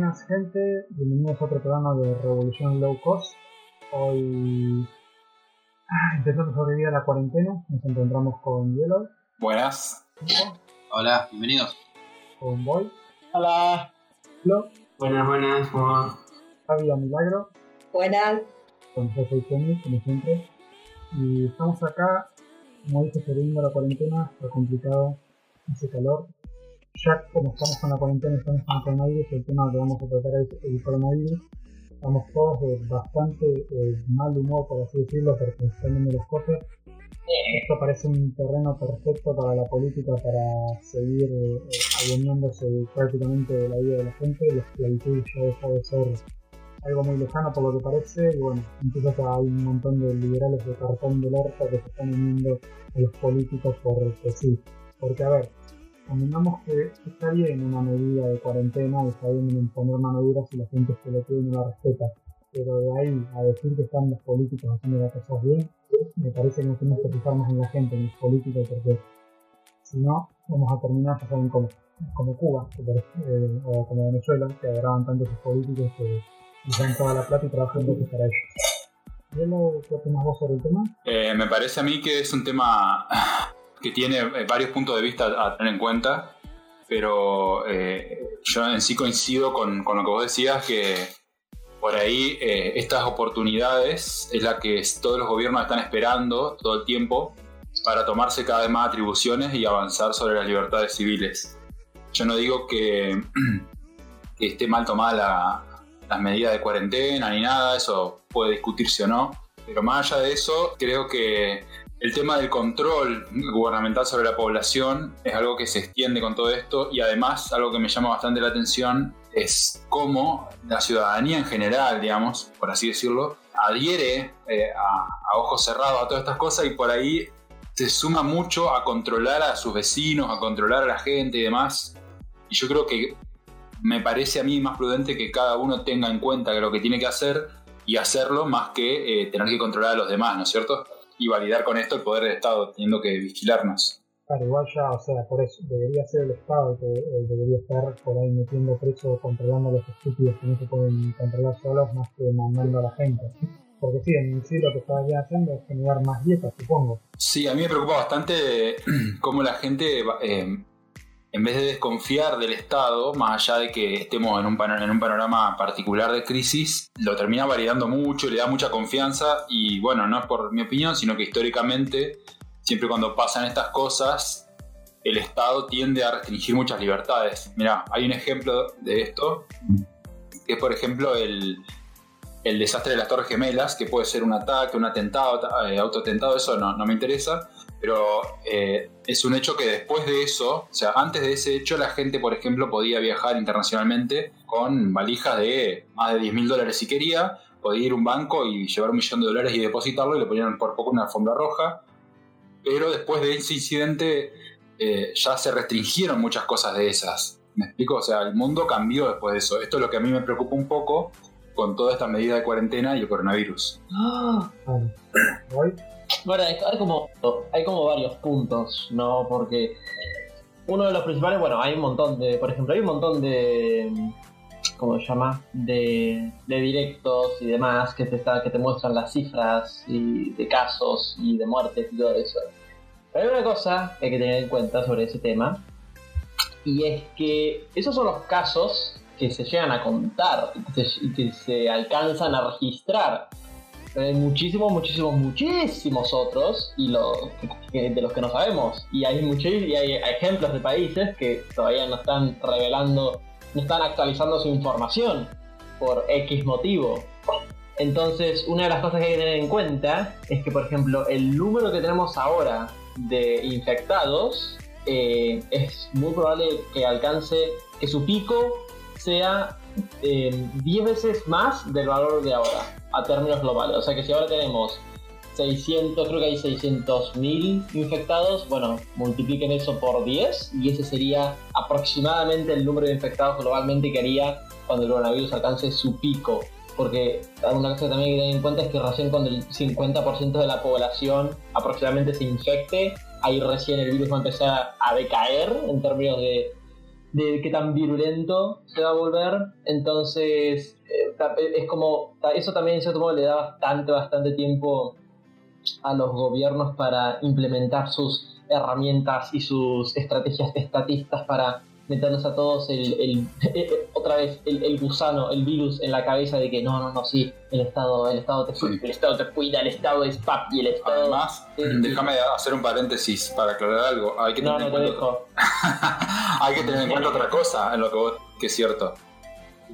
Buenas gente, bienvenidos a otro programa de Revolución Low Cost. Hoy, ah, intentando sobrevivir a la cuarentena, nos encontramos con Yellow, Buenas. Hola, bienvenidos. con Boy, Hola. Flo, Buenas, buenas, ¿cómo va? Javi a Milagro, Buenas. con José y Kenny, como siempre. Y estamos acá, como dije, sobreviviendo a la cuarentena, está complicado, hace calor. Ya como estamos con la cuarentena, estamos con el coronavirus, el tema que vamos a tratar es el coronavirus. Estamos todos de bastante eh, mal humor, por así decirlo, porque están viendo las cosas. Esto parece un terreno perfecto para la política, para seguir eh, prácticamente de la vida de la gente. La esclavitud ya deja de ser algo muy lejano por lo que parece. Y bueno, incluso hasta hay un montón de liberales de cartón del orto que se están uniendo a los políticos porque sí. Porque a ver, convengamos que está bien una medida de cuarentena, está bien imponer mano dura si la gente se lo pide y no la respeta. Pero de ahí a decir que están los políticos haciendo las cosas bien, me parece que nos tenemos que fijar más en la gente, en los políticos, porque si no, vamos a terminar, ya saben como Cuba, eh, o como Venezuela, que agarraban tanto sus políticos que usan toda la plata y trabajan mucho para ellos. ¿qué opinas vos sobre el tema? Eh, me parece a mí que es un tema que tiene eh, varios puntos de vista a tener en cuenta, pero eh, yo en sí coincido con, con lo que vos decías, que por ahí eh, estas oportunidades es la que todos los gobiernos están esperando todo el tiempo para tomarse cada vez más atribuciones y avanzar sobre las libertades civiles. Yo no digo que, que esté mal tomada la- las medidas de cuarentena ni nada, eso puede discutirse o no, pero más allá de eso, creo que el tema del control gubernamental sobre la población es algo que se extiende con todo esto y además algo que me llama bastante la atención es cómo la ciudadanía en general, digamos, por así decirlo, adhiere eh, a, ojos cerrados a todas estas cosas y por ahí se suma mucho a controlar a sus vecinos, a controlar a la gente y demás. Y yo creo que me parece a mí más prudente que cada uno tenga en cuenta lo que tiene que hacer y hacerlo más que eh, tener que controlar a los demás, ¿no es cierto? Y validar con esto el poder del Estado, teniendo que vigilarnos. Claro, igual ya, o sea, por eso debería ser el Estado que eh, debería estar por ahí metiendo preso, controlando a los estúpidos que no se pueden controlar solos, más que mandando a la gente. Porque sí, en sí lo que estaría haciendo es generar más dietas, supongo. Sí, a mí me preocupa bastante cómo la gente, eh, en vez de desconfiar del Estado, más allá de que estemos en un, en un panorama particular de crisis, lo termina validando mucho, le da mucha confianza y bueno, no es por mi opinión, sino que históricamente, siempre cuando pasan estas cosas, el Estado tiende a restringir muchas libertades. Mira, hay un ejemplo de esto, que es por ejemplo el, el desastre de las Torres Gemelas, que puede ser un ataque, un atentado, eh, autoatentado, eso no me interesa, pero eh, es un hecho que después de eso, o sea, antes de ese hecho, la gente, por ejemplo, podía viajar internacionalmente con valijas de más de 10 mil dólares si quería, podía ir a un banco y llevar un millón de dólares y depositarlo y le ponían por poco una alfombra roja, pero después de ese incidente eh, ya se restringieron muchas cosas de esas. ¿Me explico? O sea, el mundo cambió después de eso. Esto es lo que a mí me preocupa un poco con toda esta medida de cuarentena y el coronavirus. Claro. Voy. Bueno, hay, como, hay como varios puntos, ¿no? Porque uno de los principales, bueno, hay un montón de, por ejemplo, hay un montón de, ¿cómo se llama? De, de directos y demás que te, está, que te muestran las cifras y de casos y de muertes y todo eso. Pero hay una cosa que hay que tener en cuenta sobre ese tema, y es que esos son los casos que se llegan a contar y que se alcanzan a registrar. Hay muchísimos, muchísimos, muchísimos otros y lo, que- de los que no sabemos. Y hay, muchos y hay ejemplos de países que todavía no están revelando, no están actualizando su información por X motivo. Entonces, una de las cosas que hay que tener en cuenta es que, por ejemplo, el número que tenemos ahora de infectados eh, es muy probable que alcance, que su pico sea eh, 10 veces más del valor de ahora, a términos globales. O sea que si ahora tenemos 600, creo que hay 600.000 infectados, bueno, multipliquen eso por 10 y ese sería aproximadamente el número de infectados globalmente que haría cuando el coronavirus alcance su pico. Porque una cosa que también hay que tener en cuenta es que recién cuando el 50% de la población aproximadamente se infecte, ahí recién el virus va a empezar a decaer en términos de, de qué tan virulento se va a volver. Entonces, eh, es como, eso también en cierto modo le da bastante, bastante tiempo a los gobiernos para implementar sus herramientas y sus estrategias estatistas para meternos a todos el, el eh, otra vez el, gusano, el virus en la cabeza de que no, no, no, sí, el Estado, el Estado te, cuida, el Estado te cuida, el Estado es papi, el Estado. Además, déjame hacer un paréntesis para aclarar algo. Hay que tener, en, cuenta Hay que tener en cuenta otra cosa en lo que vos que es cierto.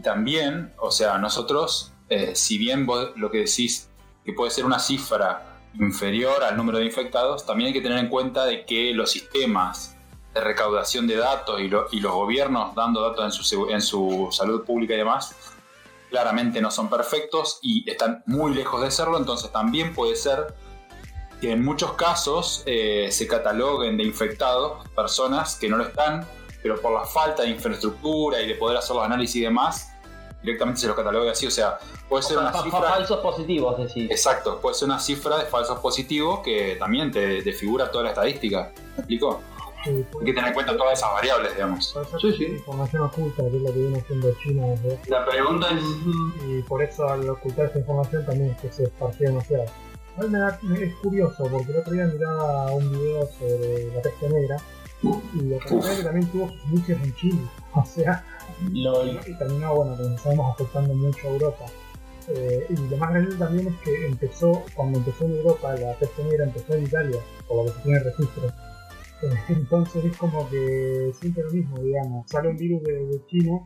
También, o sea, nosotros, eh, si bien vos lo que decís que puede ser una cifra inferior al número de infectados, también hay que tener en cuenta de que los sistemas de recaudación de datos y, los gobiernos dando datos en su, en su salud pública y demás, claramente no son perfectos y están muy lejos de serlo, entonces también puede ser que en muchos casos eh, se cataloguen de infectados personas que no lo están, pero por la falta de infraestructura y de poder hacer los análisis y demás, directamente se lo catalogue así, o sea, puede ser una cifra... Falsos positivos, decir. Exacto, puede ser una cifra de falsos positivos que también te desfigura toda la estadística. ¿Me explico? Hay que tener en cuenta todas esas variables, digamos. Sí, sí. Información oculta, que es lo que viene haciendo China. La pregunta es. Y por eso al ocultar esa información también es que se esparció demasiado. A mí me, da, es curioso, porque el otro día miraba un video sobre la peste negra y lo que que también tuvo sus inicios en Chile. O sea, y terminó, bueno, como sabemos, afectando mucho a Europa. Eh, y lo más grande también es que empezó, cuando empezó en Europa, la peste negra empezó en Italia, por lo que se tiene registro entonces es como que siempre lo mismo, digamos. Sale un virus de, China,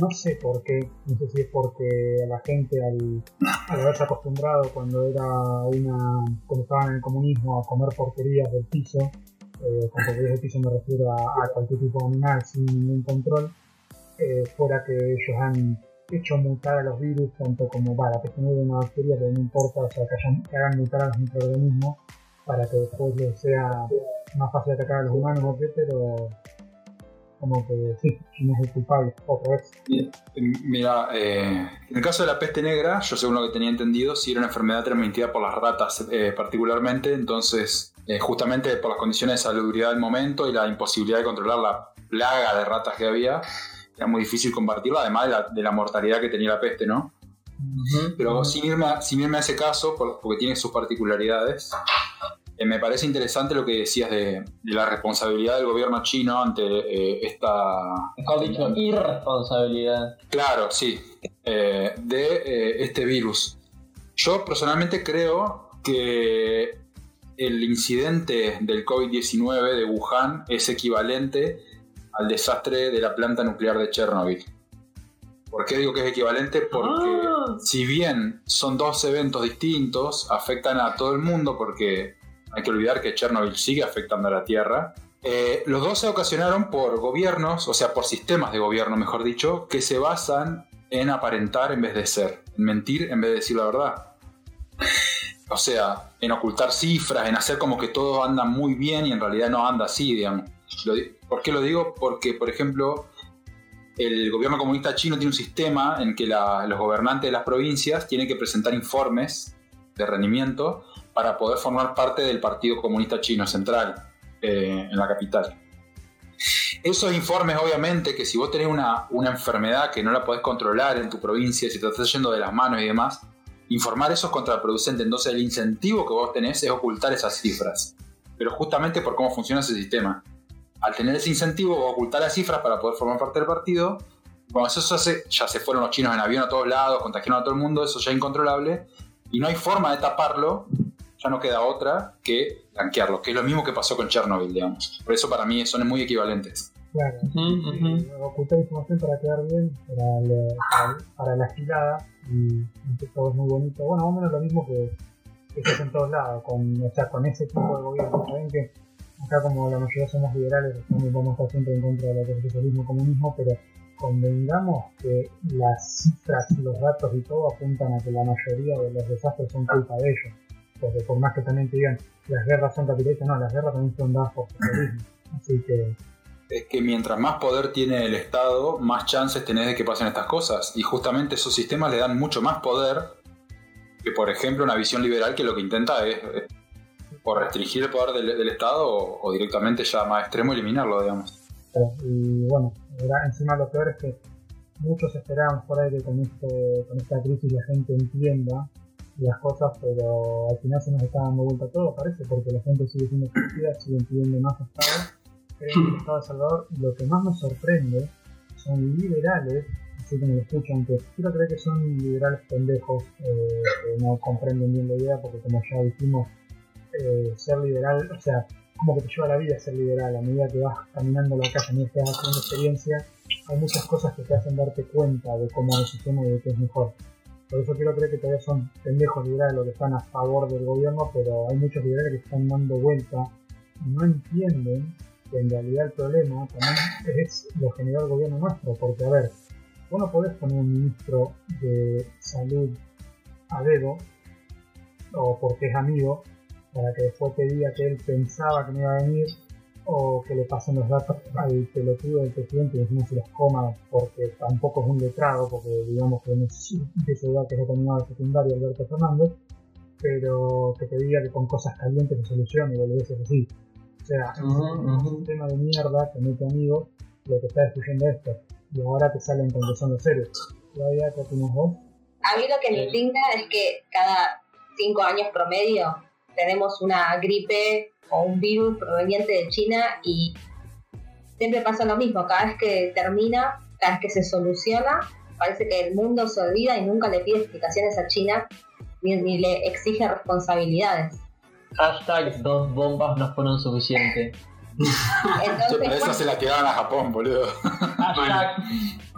no sé por qué, no sé si es porque la gente al, haberse acostumbrado cuando era una, cuando estaban en el comunismo a comer porquerías del piso, eh, con porquerías del piso me refiero a, cualquier tipo de animal sin ningún control, eh, fuera que ellos han hecho mutar a los virus, tanto como, la peste de una bacteria, pero no importa, o sea, que, que hagan mutar a los microorganismos para que después les sea más fácil atacar a los humanos, pero como que sí, no es el culpable, otra vez. Mira, eh, en el caso de la peste negra, yo según lo que tenía entendido, sí era una enfermedad transmitida por las ratas eh, particularmente, entonces eh, justamente por las condiciones de salubridad del momento y la imposibilidad de controlar la plaga de ratas que había, era muy difícil combatirla, además de la, de la mortalidad que tenía la peste, ¿no? Pero sin irme, a, sin irme a ese caso, porque tiene sus particularidades, eh, me parece interesante lo que decías de, la responsabilidad del gobierno chino ante eh, esta... irresponsabilidad. Claro, sí, eh, de este virus. Yo personalmente creo que el incidente del COVID-19 de Wuhan es equivalente al desastre de la planta nuclear de Chernobyl. ¿Por qué digo que es equivalente? Porque ah. si bien son dos eventos distintos, afectan a todo el mundo porque hay que olvidar que Chernobyl sigue afectando a la Tierra. Eh, los dos se ocasionaron por gobiernos, o sea, por sistemas de gobierno, mejor dicho, que se basan en aparentar en vez de ser, en mentir en vez de decir la verdad. O sea, en ocultar cifras, en hacer como que todo anda muy bien y en realidad no anda así, digamos. ¿Por qué lo digo? Porque, por ejemplo, el gobierno comunista chino tiene un sistema en que los gobernantes de las provincias tienen que presentar informes de rendimiento para poder formar parte del Partido Comunista Chino Central eh, en la capital. Esos informes, obviamente, que si vos tenés una, una, enfermedad que no la podés controlar en tu provincia, si te estás yendo de las manos y demás, informar eso es contraproducente. Entonces, el incentivo que vos tenés es ocultar esas cifras. Pero justamente por cómo funciona ese sistema. Al tener ese incentivo, vos ocultar las cifras para poder formar parte del partido. Cuando eso se hace, ya se fueron los chinos en avión a todos lados, contagiaron a todo el mundo, eso ya es incontrolable. Y no hay forma de taparlo ya no queda otra que blanquearlo, que es lo mismo que pasó con Chernobyl, digamos. Por eso para mí son muy equivalentes. Claro, ocultar información para quedar bien, para, para, la estilada, y, todo es muy bonito. Bueno, más o menos lo mismo que, que se hace en todos lados, con, o sea, con ese tipo de gobierno. Saben que acá como la mayoría somos liberales, vamos a estar siempre en contra del socialismo comunismo, pero convengamos que las cifras, los datos y todo apuntan a que la mayoría de los desastres son culpa de ellos porque por más que también te digan las guerras son capitalistas, no, las guerras también son dadas por. Así que. Es que mientras más poder tiene el Estado, más chances tenés de que pasen estas cosas. Y justamente esos sistemas le dan mucho más poder que, por ejemplo, una visión liberal que lo que intenta es, o restringir el poder del, Estado o, directamente ya más extremo eliminarlo, digamos. Y bueno, Encima lo peor es que muchos esperábamos por ahí que con, este, con esta crisis la gente entienda las cosas, pero al final se nos está dando vuelta todo, parece, porque la gente sigue siendo estúpida, sigue pidiendo más Estado, creen que el Estado de Salvador, lo que más nos sorprende son liberales, así me lo escuchan, que quiero creer que son liberales pendejos, eh, que no comprenden bien la idea, porque como ya dijimos, eh, ser liberal, o sea, como que te lleva la vida ser liberal, a medida que vas caminando la calle, a medida que vas haciendo experiencia, hay muchas cosas que te hacen darte cuenta de cómo es el sistema y de qué es mejor. Por eso quiero creer que todavía son pendejos liberales los que están a favor del gobierno, pero hay muchos liberales que están dando vuelta y no entienden que en realidad el problema también es lo general del gobierno nuestro, porque a ver, vos no podés poner un ministro de salud a dedo, o porque es amigo, para que después te diga que él pensaba que no iba a venir o que le pasen los datos al pelotudo del presidente y encima se los coma porque tampoco es un letrado, porque digamos que no es ese que es terminado de secundario Alberto Fernández, pero que te diga que con cosas calientes se soluciona y volvés así. O sea, es un tema de mierda que mete amigo lo que está destruyendo esto. Y ahora te salen con que son los héroes. Claudia, ¿qué opinas vos? A mí lo que me indigna es que cada cinco años promedio tenemos una gripe o un virus proveniente de China y siempre pasa lo mismo, cada vez que termina, cada vez que se soluciona, parece que el mundo se olvida y nunca le pide explicaciones a China ni, le exige responsabilidades. Hashtag dos bombas no fueron suficientes. Entonces, eso se la quedaban a Japón, boludo. Hashtag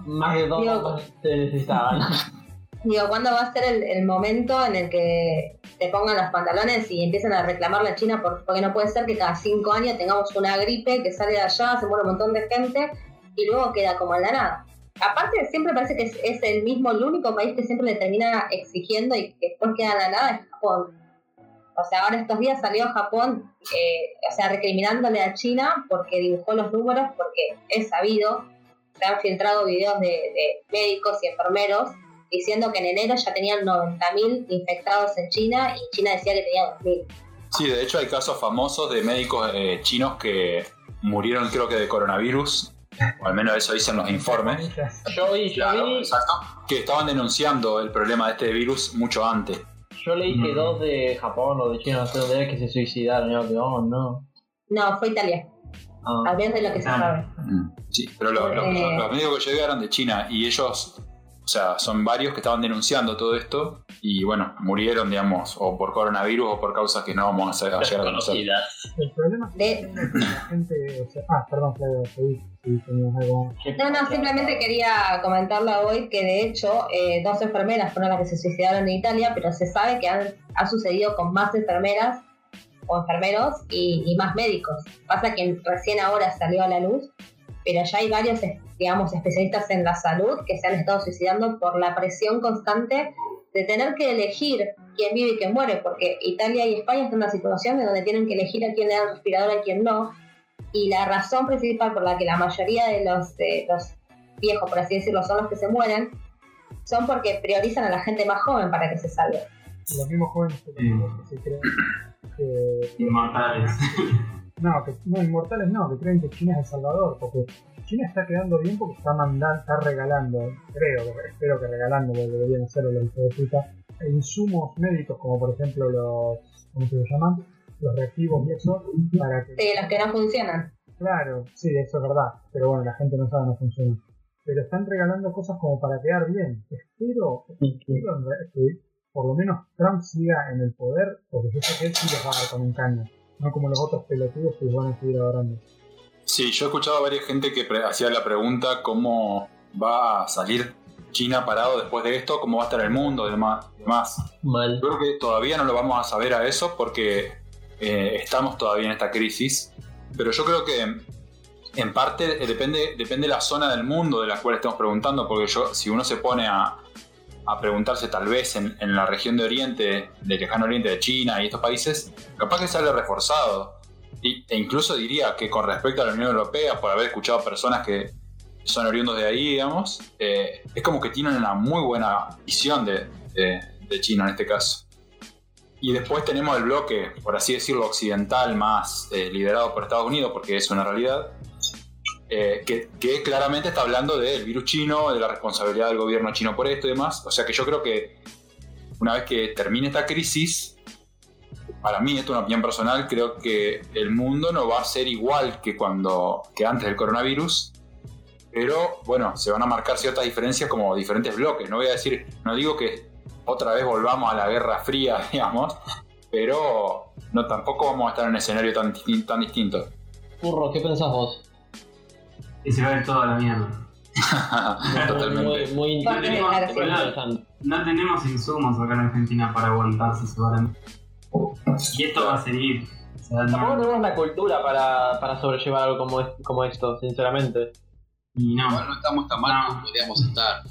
más de dos bombas se necesitaban. Digo, ¿cuándo va a ser el, momento en el que te pongan los pantalones y empiezan a reclamarle a China? porque no puede ser que cada cinco años tengamos una gripe que sale de allá, se muere un montón de gente y luego queda como en la nada. Aparte, siempre parece que es, el mismo, el único país que siempre le termina exigiendo y que después queda en la nada es Japón. O sea, ahora estos días salió Japón, eh, o sea, recriminándole a China porque dibujó los números, porque es sabido, se han filtrado videos de, de médicos y enfermeros diciendo que en enero ya tenían 90.000 infectados en China y China decía que tenía 2.000. Sí, de hecho hay casos famosos de médicos eh, chinos que murieron creo que de coronavirus, o al menos eso dicen los informes. Yo vi, yo vi... Exacto, que estaban denunciando el problema de este virus mucho antes. Yo leí que mm. dos de Japón o de China, no sé dónde que se suicidaron, yo oh, no. No, fue Italia. Ah. Al menos de lo que se ah. sabe. Mm, sí, pero los eh. médicos que llegaron de China y ellos o sea, son varios que estaban denunciando todo esto y bueno, murieron, digamos, o por coronavirus o por causas que no vamos a, llegar a conocer. El problema es que la gente. ah, perdón. No, no, simplemente quería comentarlo hoy que de hecho eh, dos enfermeras fueron las que se suicidaron en Italia, pero se sabe que han, ha sucedido con más enfermeras o enfermeros y, y más médicos. Pasa que recién ahora salió a la luz, pero ya hay varios digamos, especialistas en la salud que se han estado suicidando por la presión constante de tener que elegir quién vive y quién muere, porque Italia y España están en una situación en donde tienen que elegir a quién le dan respirador y a quién no. Y la razón principal por la que la mayoría de los, los viejos, por así decirlo, son los que se mueren, son porque priorizan a la gente más joven para que se salve. Los mismos jóvenes que, se creen que... Inmortales. No, que, no, inmortales no, que creen que China es El Salvador, porque China está quedando bien porque está mandando, está regalando, creo, espero que regalando, porque deberían hacerlo los de puta, insumos médicos como por ejemplo los, ¿cómo se llaman? Los reactivos y eso, para que... Sí, los que no funcionan. Claro, sí, eso es verdad, pero bueno, la gente no sabe no funciona. Pero están regalando cosas como para quedar bien. Espero, espero que por lo menos Trump siga en el poder, porque yo sé que él sí les va a dar con un caño, no como los otros pelotudos que los van a seguir adorando. Sí, yo he escuchado a varias gente que hacía la pregunta cómo va a salir China parado después de esto, cómo va a estar el mundo y demás. Mal. Creo que todavía no lo vamos a saber a eso porque eh, estamos todavía en esta crisis, pero yo creo que en parte eh, depende, depende de la zona del mundo de la cual estamos preguntando, porque yo, si uno se pone a, preguntarse tal vez en, la región de Oriente, del lejano Oriente de China y estos países, capaz que sale reforzado e incluso diría que con respecto a la Unión Europea, por haber escuchado personas que son oriundos de ahí, digamos, eh, es como que tienen una muy buena visión de, China en este caso. Y después tenemos el bloque, por así decirlo, occidental, más eh, liderado por Estados Unidos, porque es una realidad, eh, que, claramente está hablando del virus chino, de la responsabilidad del gobierno chino por esto y demás. O sea que yo creo que una vez que termine esta crisis, para mí, esto es una opinión personal, creo que el mundo no va a ser igual que cuando que antes del coronavirus. Pero bueno, se van a marcar ciertas diferencias como diferentes bloques. No voy a decir, no digo que otra vez volvamos a la Guerra Fría, digamos, pero no tampoco vamos a estar en un escenario tan, tan distinto. Burro, ¿qué pensás vos? Y se va a ir toda la mierda. Totalmente. Muy, muy No tenemos, interesante. no tenemos insumos acá en Argentina para aguantarse ese barán. Y esto va a seguir. O sea, no- Tampoco tenemos la cultura para, para sobrellevar algo como, es- como esto, sinceramente. y no. No estamos tan mal como podríamos estar.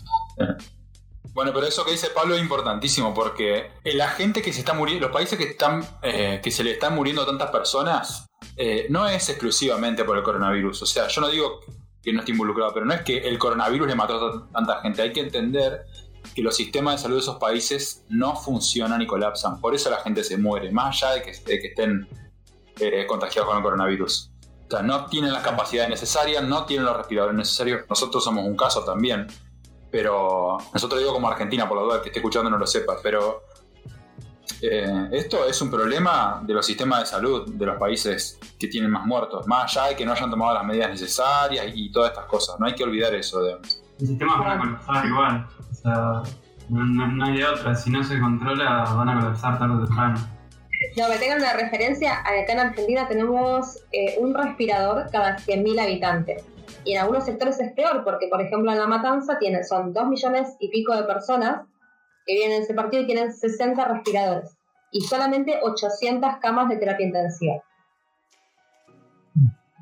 Bueno, pero eso que dice Pablo es importantísimo porque la gente que se está muriendo, los países que están, eh, que se le están muriendo a tantas personas, eh, no es exclusivamente por el coronavirus. O sea, yo no digo que no esté involucrado, pero no es que el coronavirus le mató a tanta gente. Hay que entender que los sistemas de salud de esos países no funcionan y colapsan. Por eso la gente se muere, más allá de que, estén eh, contagiados con el coronavirus. O sea, no tienen las capacidades necesarias, no tienen los respiradores necesarios. Nosotros somos un caso también. Pero nosotros digo como Argentina, por la duda, que esté escuchando no lo sepa. Pero eh, esto es un problema de los sistemas de salud de los países que tienen más muertos. Más allá de que no hayan tomado las medidas necesarias y todas estas cosas. No hay que olvidar eso. digamos. Los sistemas van a colapsar igual. O sea, no, no- no hay de otra. Si no se controla, van a colapsar tarde o temprano. No, me tengan una referencia, acá en Argentina tenemos eh, un respirador cada 100.000 habitantes. Y en algunos sectores es peor, porque por ejemplo en La Matanza tiene, son 2 millones y pico de personas que viven en ese partido y tienen 60 respiradores. Y solamente 800 camas de terapia intensiva.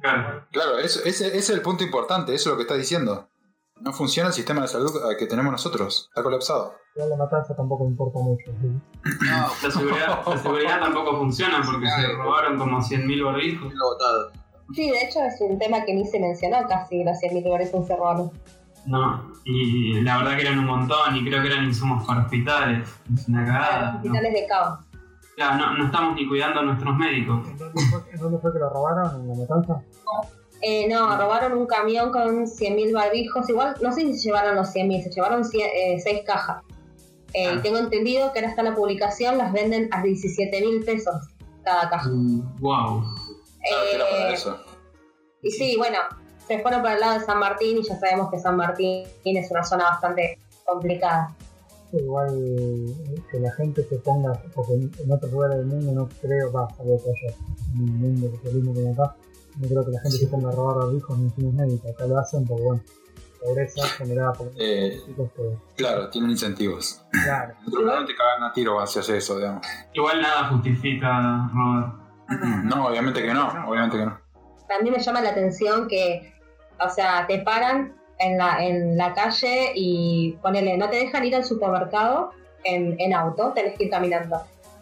Claro. Claro, eso- ese, ese es el punto importante. Eso es lo que estás diciendo. No funciona el sistema de salud que tenemos nosotros. Está colapsado. La matanza tampoco me importa mucho. ¿sí? No, La seguridad, la seguridad tampoco funciona porque se robaron como 100.000 barbijos. Sí, de hecho es un tema que ni se mencionó casi, los 100.000 lugares encerrados. No, y la verdad que eran un montón y creo que eran insumos para hospitales. Es una cagada. hospitales de caos. Claro, no, no estamos ni cuidando a nuestros médicos. ¿En dónde fue, que lo robaron? ¿En la matanza? Eh, no, robaron un camión con 100.000 barbijos. Igual, no sé si se llevaron los 100.000, se llevaron 6 cajas. Eh, Ah. Y tengo entendido que ahora está la publicación, las venden a 17.000 pesos cada caja. wow. Claro que era para Eh, eso. y sí, bueno, se fueron para el lado de San Martín y ya sabemos que San Martín es una zona bastante complicada. Igual eh, que la gente se ponga, porque en, otros lugares del mundo no creo, va, salvo que haya un mundo que mismo que acá, no creo que la gente se ponga a robar barbijos ni insumos médicos. Acá lo hacen porque, bueno, pobreza generada por Eh, chicos que, claro, tienen incentivos. claro, En otro lado te cagan a tiro si haces eso, digamos. Igual nada justifica robar. No, obviamente que no, obviamente que no. También me llama la atención que, o sea, te paran en la, en la calle y ponele, no te dejan ir al supermercado en, en auto, tenés que ir caminando.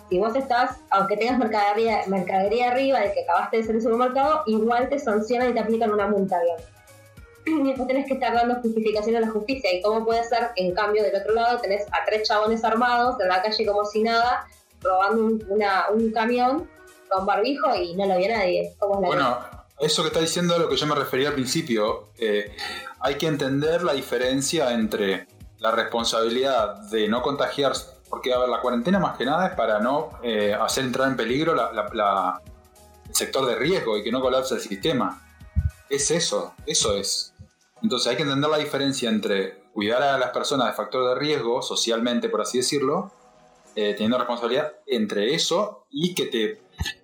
Si vos estás, aunque tengas mercadería, mercadería arriba de que acabaste de salir del supermercado, igual te sancionan y te aplican una multa, digamos. Y después tenés que estar dando justificación a la justicia. ¿Y cómo puede ser en cambio del otro lado tenés a tres chabones armados en la calle como si nada, robando un, una- un camión con barbijo y no lo vio nadie? ¿Cómo es la Bueno, eso que está diciendo es lo que yo me refería al principio. eh, hay que entender la diferencia entre la responsabilidad de no contagiarse, porque a ver, la cuarentena más que nada es para no eh, hacer entrar en peligro el sector de riesgo y que no colapse el sistema. Es eso, eso es. Entonces hay que entender la diferencia entre cuidar a las personas de factor de riesgo, socialmente por así decirlo, eh, teniendo responsabilidad entre eso y que te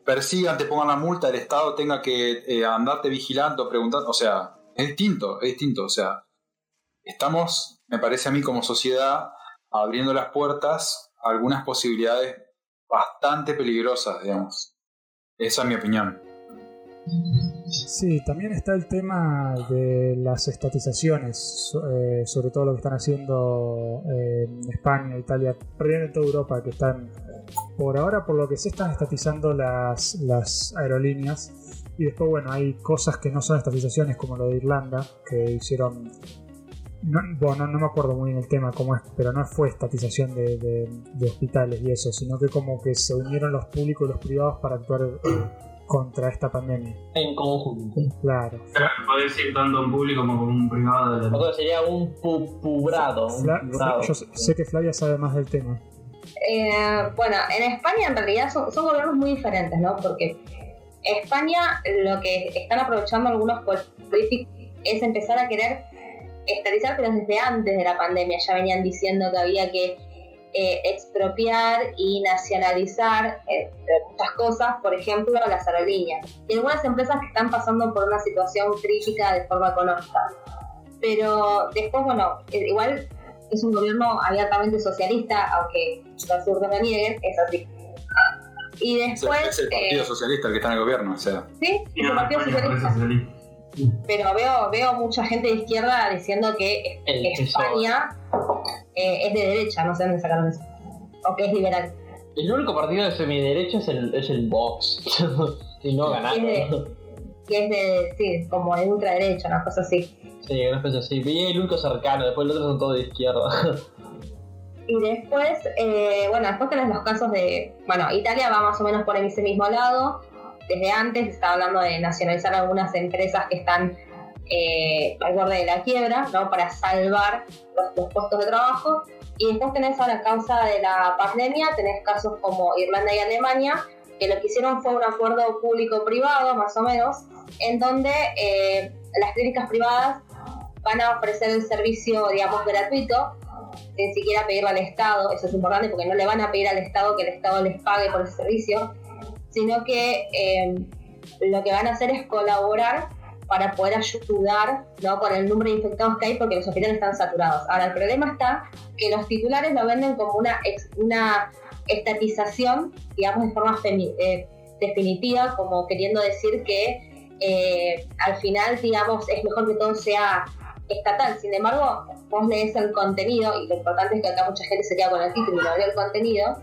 persigan, te pongan la multa, el Estado tenga que eh, andarte vigilando, preguntando, o sea, es distinto, es distinto, o sea, estamos, me parece a mí como sociedad, abriendo las puertas a algunas posibilidades bastante peligrosas, digamos. Esa es mi opinión. Sí, también está el tema de las estatizaciones, eh, sobre todo lo que están haciendo eh, España, Italia, en toda Europa, que están, por ahora, por lo que se están estatizando las, aerolíneas. Y después, bueno, hay cosas que no son estatizaciones, como lo de Irlanda, que hicieron... No, bueno, no me acuerdo muy bien el tema cómo es, pero no fue estatización de, hospitales y eso, sino que como que se unieron los públicos y los privados para actuar contra esta pandemia. En conjunto. Claro. Pero podés ir tanto en público como con un privado de la... Sería un pu- pubrado. Un Fla- pubrado. yo sé sé que Flavia sabe más del tema. Eh, bueno, en España en realidad son, son gobiernos muy diferentes, ¿no? Porque España lo que están aprovechando algunos políticos es empezar a querer estatizar, pero desde antes de la pandemia ya venían diciendo que había que eh, expropiar y nacionalizar eh, muchas cosas, por ejemplo las aerolíneas y algunas empresas que están pasando por una situación crítica de forma económica. Pero después, bueno, eh, igual es un gobierno abiertamente socialista, aunque los zurdos lo nieguen, es así. Y después, es el Partido eh, Socialista el que está en el gobierno, o sea. sí, es el no, Partido España parece Socialista. socialista. Pero veo, veo mucha gente de izquierda diciendo que El España eh, es de derecha, no sé dónde sacaron eso. O que es liberal. El único partido de semiderecha es el, es el Vox. y no ganaron. Que es de, sí, como de ultraderecha, una cosa así. Sí, una especie así. Vi el único cercano, después los otros son todos de izquierda. Y después, eh, bueno, después tenés los casos de, bueno, Italia va más o menos por ese mismo lado. Desde antes se estaba hablando de nacionalizar algunas empresas que están eh, al borde de la quiebra, ¿no? Para salvar los, puestos de trabajo. Y después tenés a la causa de la pandemia, tenés casos como Irlanda y Alemania, que lo que hicieron fue un acuerdo público-privado, más o menos, en donde eh, las clínicas privadas van a ofrecer el servicio, digamos, gratuito, sin siquiera pedirle al Estado, eso es importante porque no le van a pedir al Estado que el Estado les pague por el servicio, sino que eh, lo que van a hacer es colaborar para poder ayudar ¿no? con el número de infectados que hay porque los hospitales están saturados. Ahora, el problema está que los titulares lo venden como una, una estatización, digamos, de forma femi- eh, definitiva, como queriendo decir que eh, al final, digamos, es mejor que todo sea estatal. Sin embargo, vos lees el contenido, y lo importante es que acá mucha gente se queda con el título y no lee el contenido.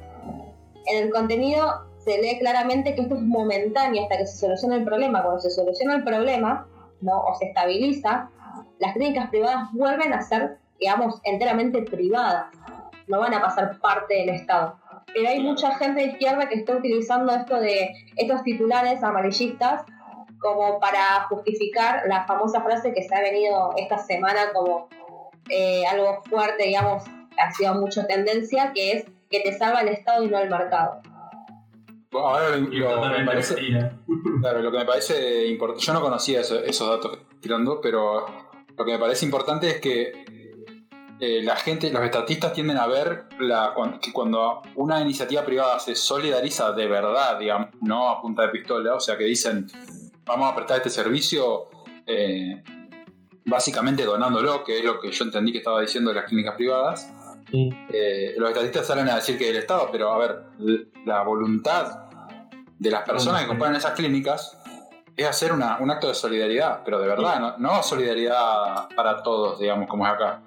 En el contenido se lee claramente que esto es momentáneo hasta que se solucione el problema. Cuando se soluciona el problema, ¿no? o se estabiliza, las clínicas privadas vuelven a ser, digamos, enteramente privadas. No van a pasar parte del Estado. Pero hay mucha gente de izquierda que está utilizando esto de estos titulares amarillistas como para justificar la famosa frase que se ha venido esta semana como eh, algo fuerte, digamos, ha sido mucho tendencia, que es que te salva el Estado y no el mercado. Ahora lo, me parece, claro, lo que me parece importante, yo no conocía eso- esos datos tirando, pero lo que me parece importante es que eh, la gente, los estatistas tienden a ver la, que cuando una iniciativa privada se solidariza de verdad, digamos, no a punta de pistola, o sea que dicen vamos a prestar este servicio eh, básicamente donándolo, que es lo que yo entendí que estaba diciendo de las clínicas privadas. Sí. Eh, los estatistas salen a decir que el Estado, pero a ver, la voluntad de las personas que compran esas clínicas es hacer una- un acto de solidaridad, pero de verdad, no, no solidaridad para todos, digamos, como es acá.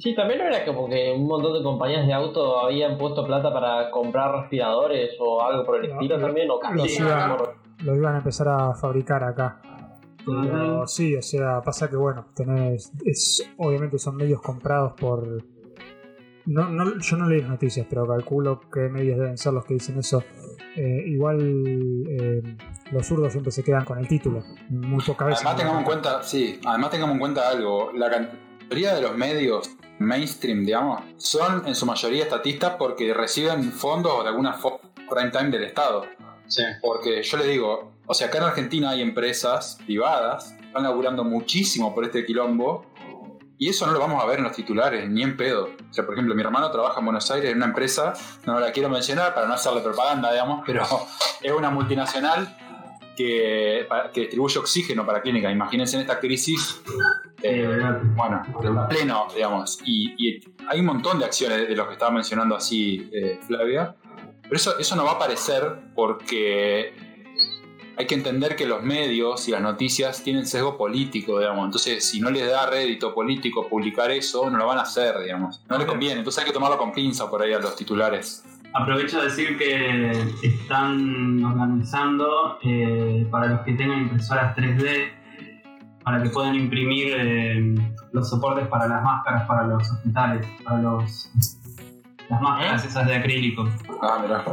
Sí, también era como que un montón de compañías de auto habían puesto plata para comprar respiradores o algo por el No, estilo lo- también, o lo camiones, iban- no recuerdo. Lo iban a empezar a fabricar acá. Pero sí, o sea, pasa que bueno, tenés, es, obviamente son medios comprados por... No, no, yo no leí las noticias, pero calculo que medios deben ser los que dicen eso. Eh, igual eh, los zurdos siempre se quedan con el título. Muy pocas veces. Además tengamos en cuenta, sí, además tengamos en cuenta algo, la mayoría de los medios mainstream, digamos, son en su mayoría estatistas porque reciben fondos de alguna forma prime time del Estado. Sí. Porque yo le digo, o sea, acá en Argentina hay empresas privadas que están laburando muchísimo por este quilombo y eso no lo vamos a ver en los titulares, ni en pedo. O sea, por ejemplo, mi hermano trabaja en Buenos Aires en una empresa, no la quiero mencionar para no hacerle propaganda, digamos, pero es una multinacional que, que distribuye oxígeno para clínicas. Imagínense en esta crisis, eh, bueno, en pleno, digamos. Y, y hay un montón de acciones de los que estaba mencionando así eh, Flavia. Pero eso, eso no va a aparecer porque hay que entender que los medios y las noticias tienen sesgo político, digamos. Entonces, si no les da rédito político publicar eso, no lo van a hacer, digamos. No les conviene. Entonces hay que tomarlo con pinza por ahí a los titulares. Aprovecho a decir que están organizando eh, para los que tengan impresoras 3D para que puedan imprimir eh, los soportes para las máscaras para los hospitales, para los las máscaras esas de acrílico. Ah, mirá.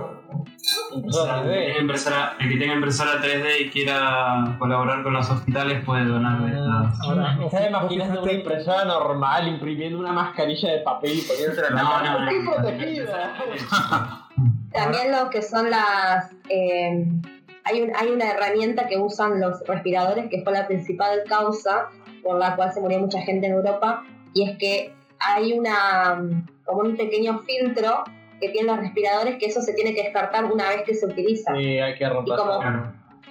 O sea, el, que tenga impresora, el que tenga impresora 3D y quiera colaborar con los hospitales puede donar de esta. Ahora, ¿Me estás imaginando una impresora normal imprimiendo una mascarilla de papel y poniéndosela en la No, no, ¡Estoy no, protegida! También lo que son las... eh, hay, un- hay una herramienta que usan los respiradores que fue la principal causa por la cual se murió mucha gente en Europa y es que hay una mm, como un pequeño filtro que tienen los respiradores que eso se tiene que descartar una vez que se utiliza. Sí, hay que romper. Y como-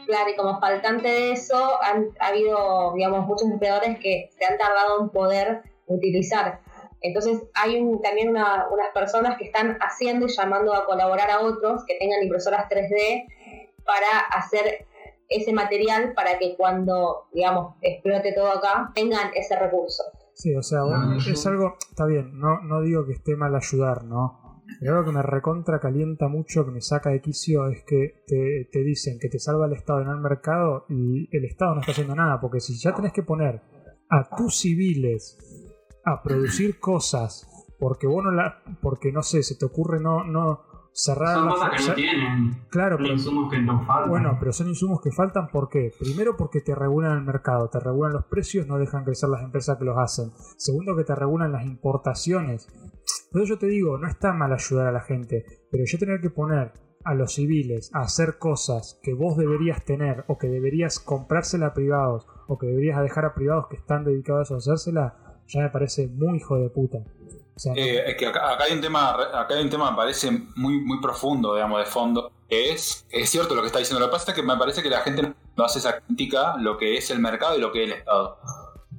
Claro. Y como faltante de eso, han ha habido, digamos, muchos respiradores que se han tardado en poder utilizar. Entonces, hay un- también una- unas personas que están haciendo y llamando a colaborar a otros que tengan impresoras 3D para hacer ese material para que cuando, digamos, explote todo acá, tengan ese recurso. Sí, o sea, Ah, es algo, está bien, no, no digo que esté mal ayudar, ¿no? Pero algo que me recontra calienta mucho, que me saca de quicio, es que te, te dicen que te salva el Estado en el mercado y el Estado no está haciendo nada, porque si ya tenés que poner a tus civiles a producir cosas, porque vos no la, porque no sé, se te ocurre no, no cerrar Son la cosas que no tienen. Claro, Son pero insumos que nos faltan. bueno, pero son insumos que faltan ¿por qué? Primero porque te regulan el mercado, te regulan los precios, no dejan crecer las empresas que los hacen. Segundo que te regulan las importaciones. Entonces yo te digo, no está mal ayudar a la gente, pero yo tener que poner a los civiles a hacer cosas que vos deberías tener o que deberías comprársela a privados o que deberías dejar a privados que están dedicados a hacérsela, ya me parece muy hijo de puta. Sea, Eh, es que acá, acá hay un tema, acá hay un tema me parece muy, muy profundo, digamos, de fondo, es, es cierto lo que está diciendo. Lo que pasa es que me parece que la gente no hace esa crítica lo que es el mercado y lo que es el Estado.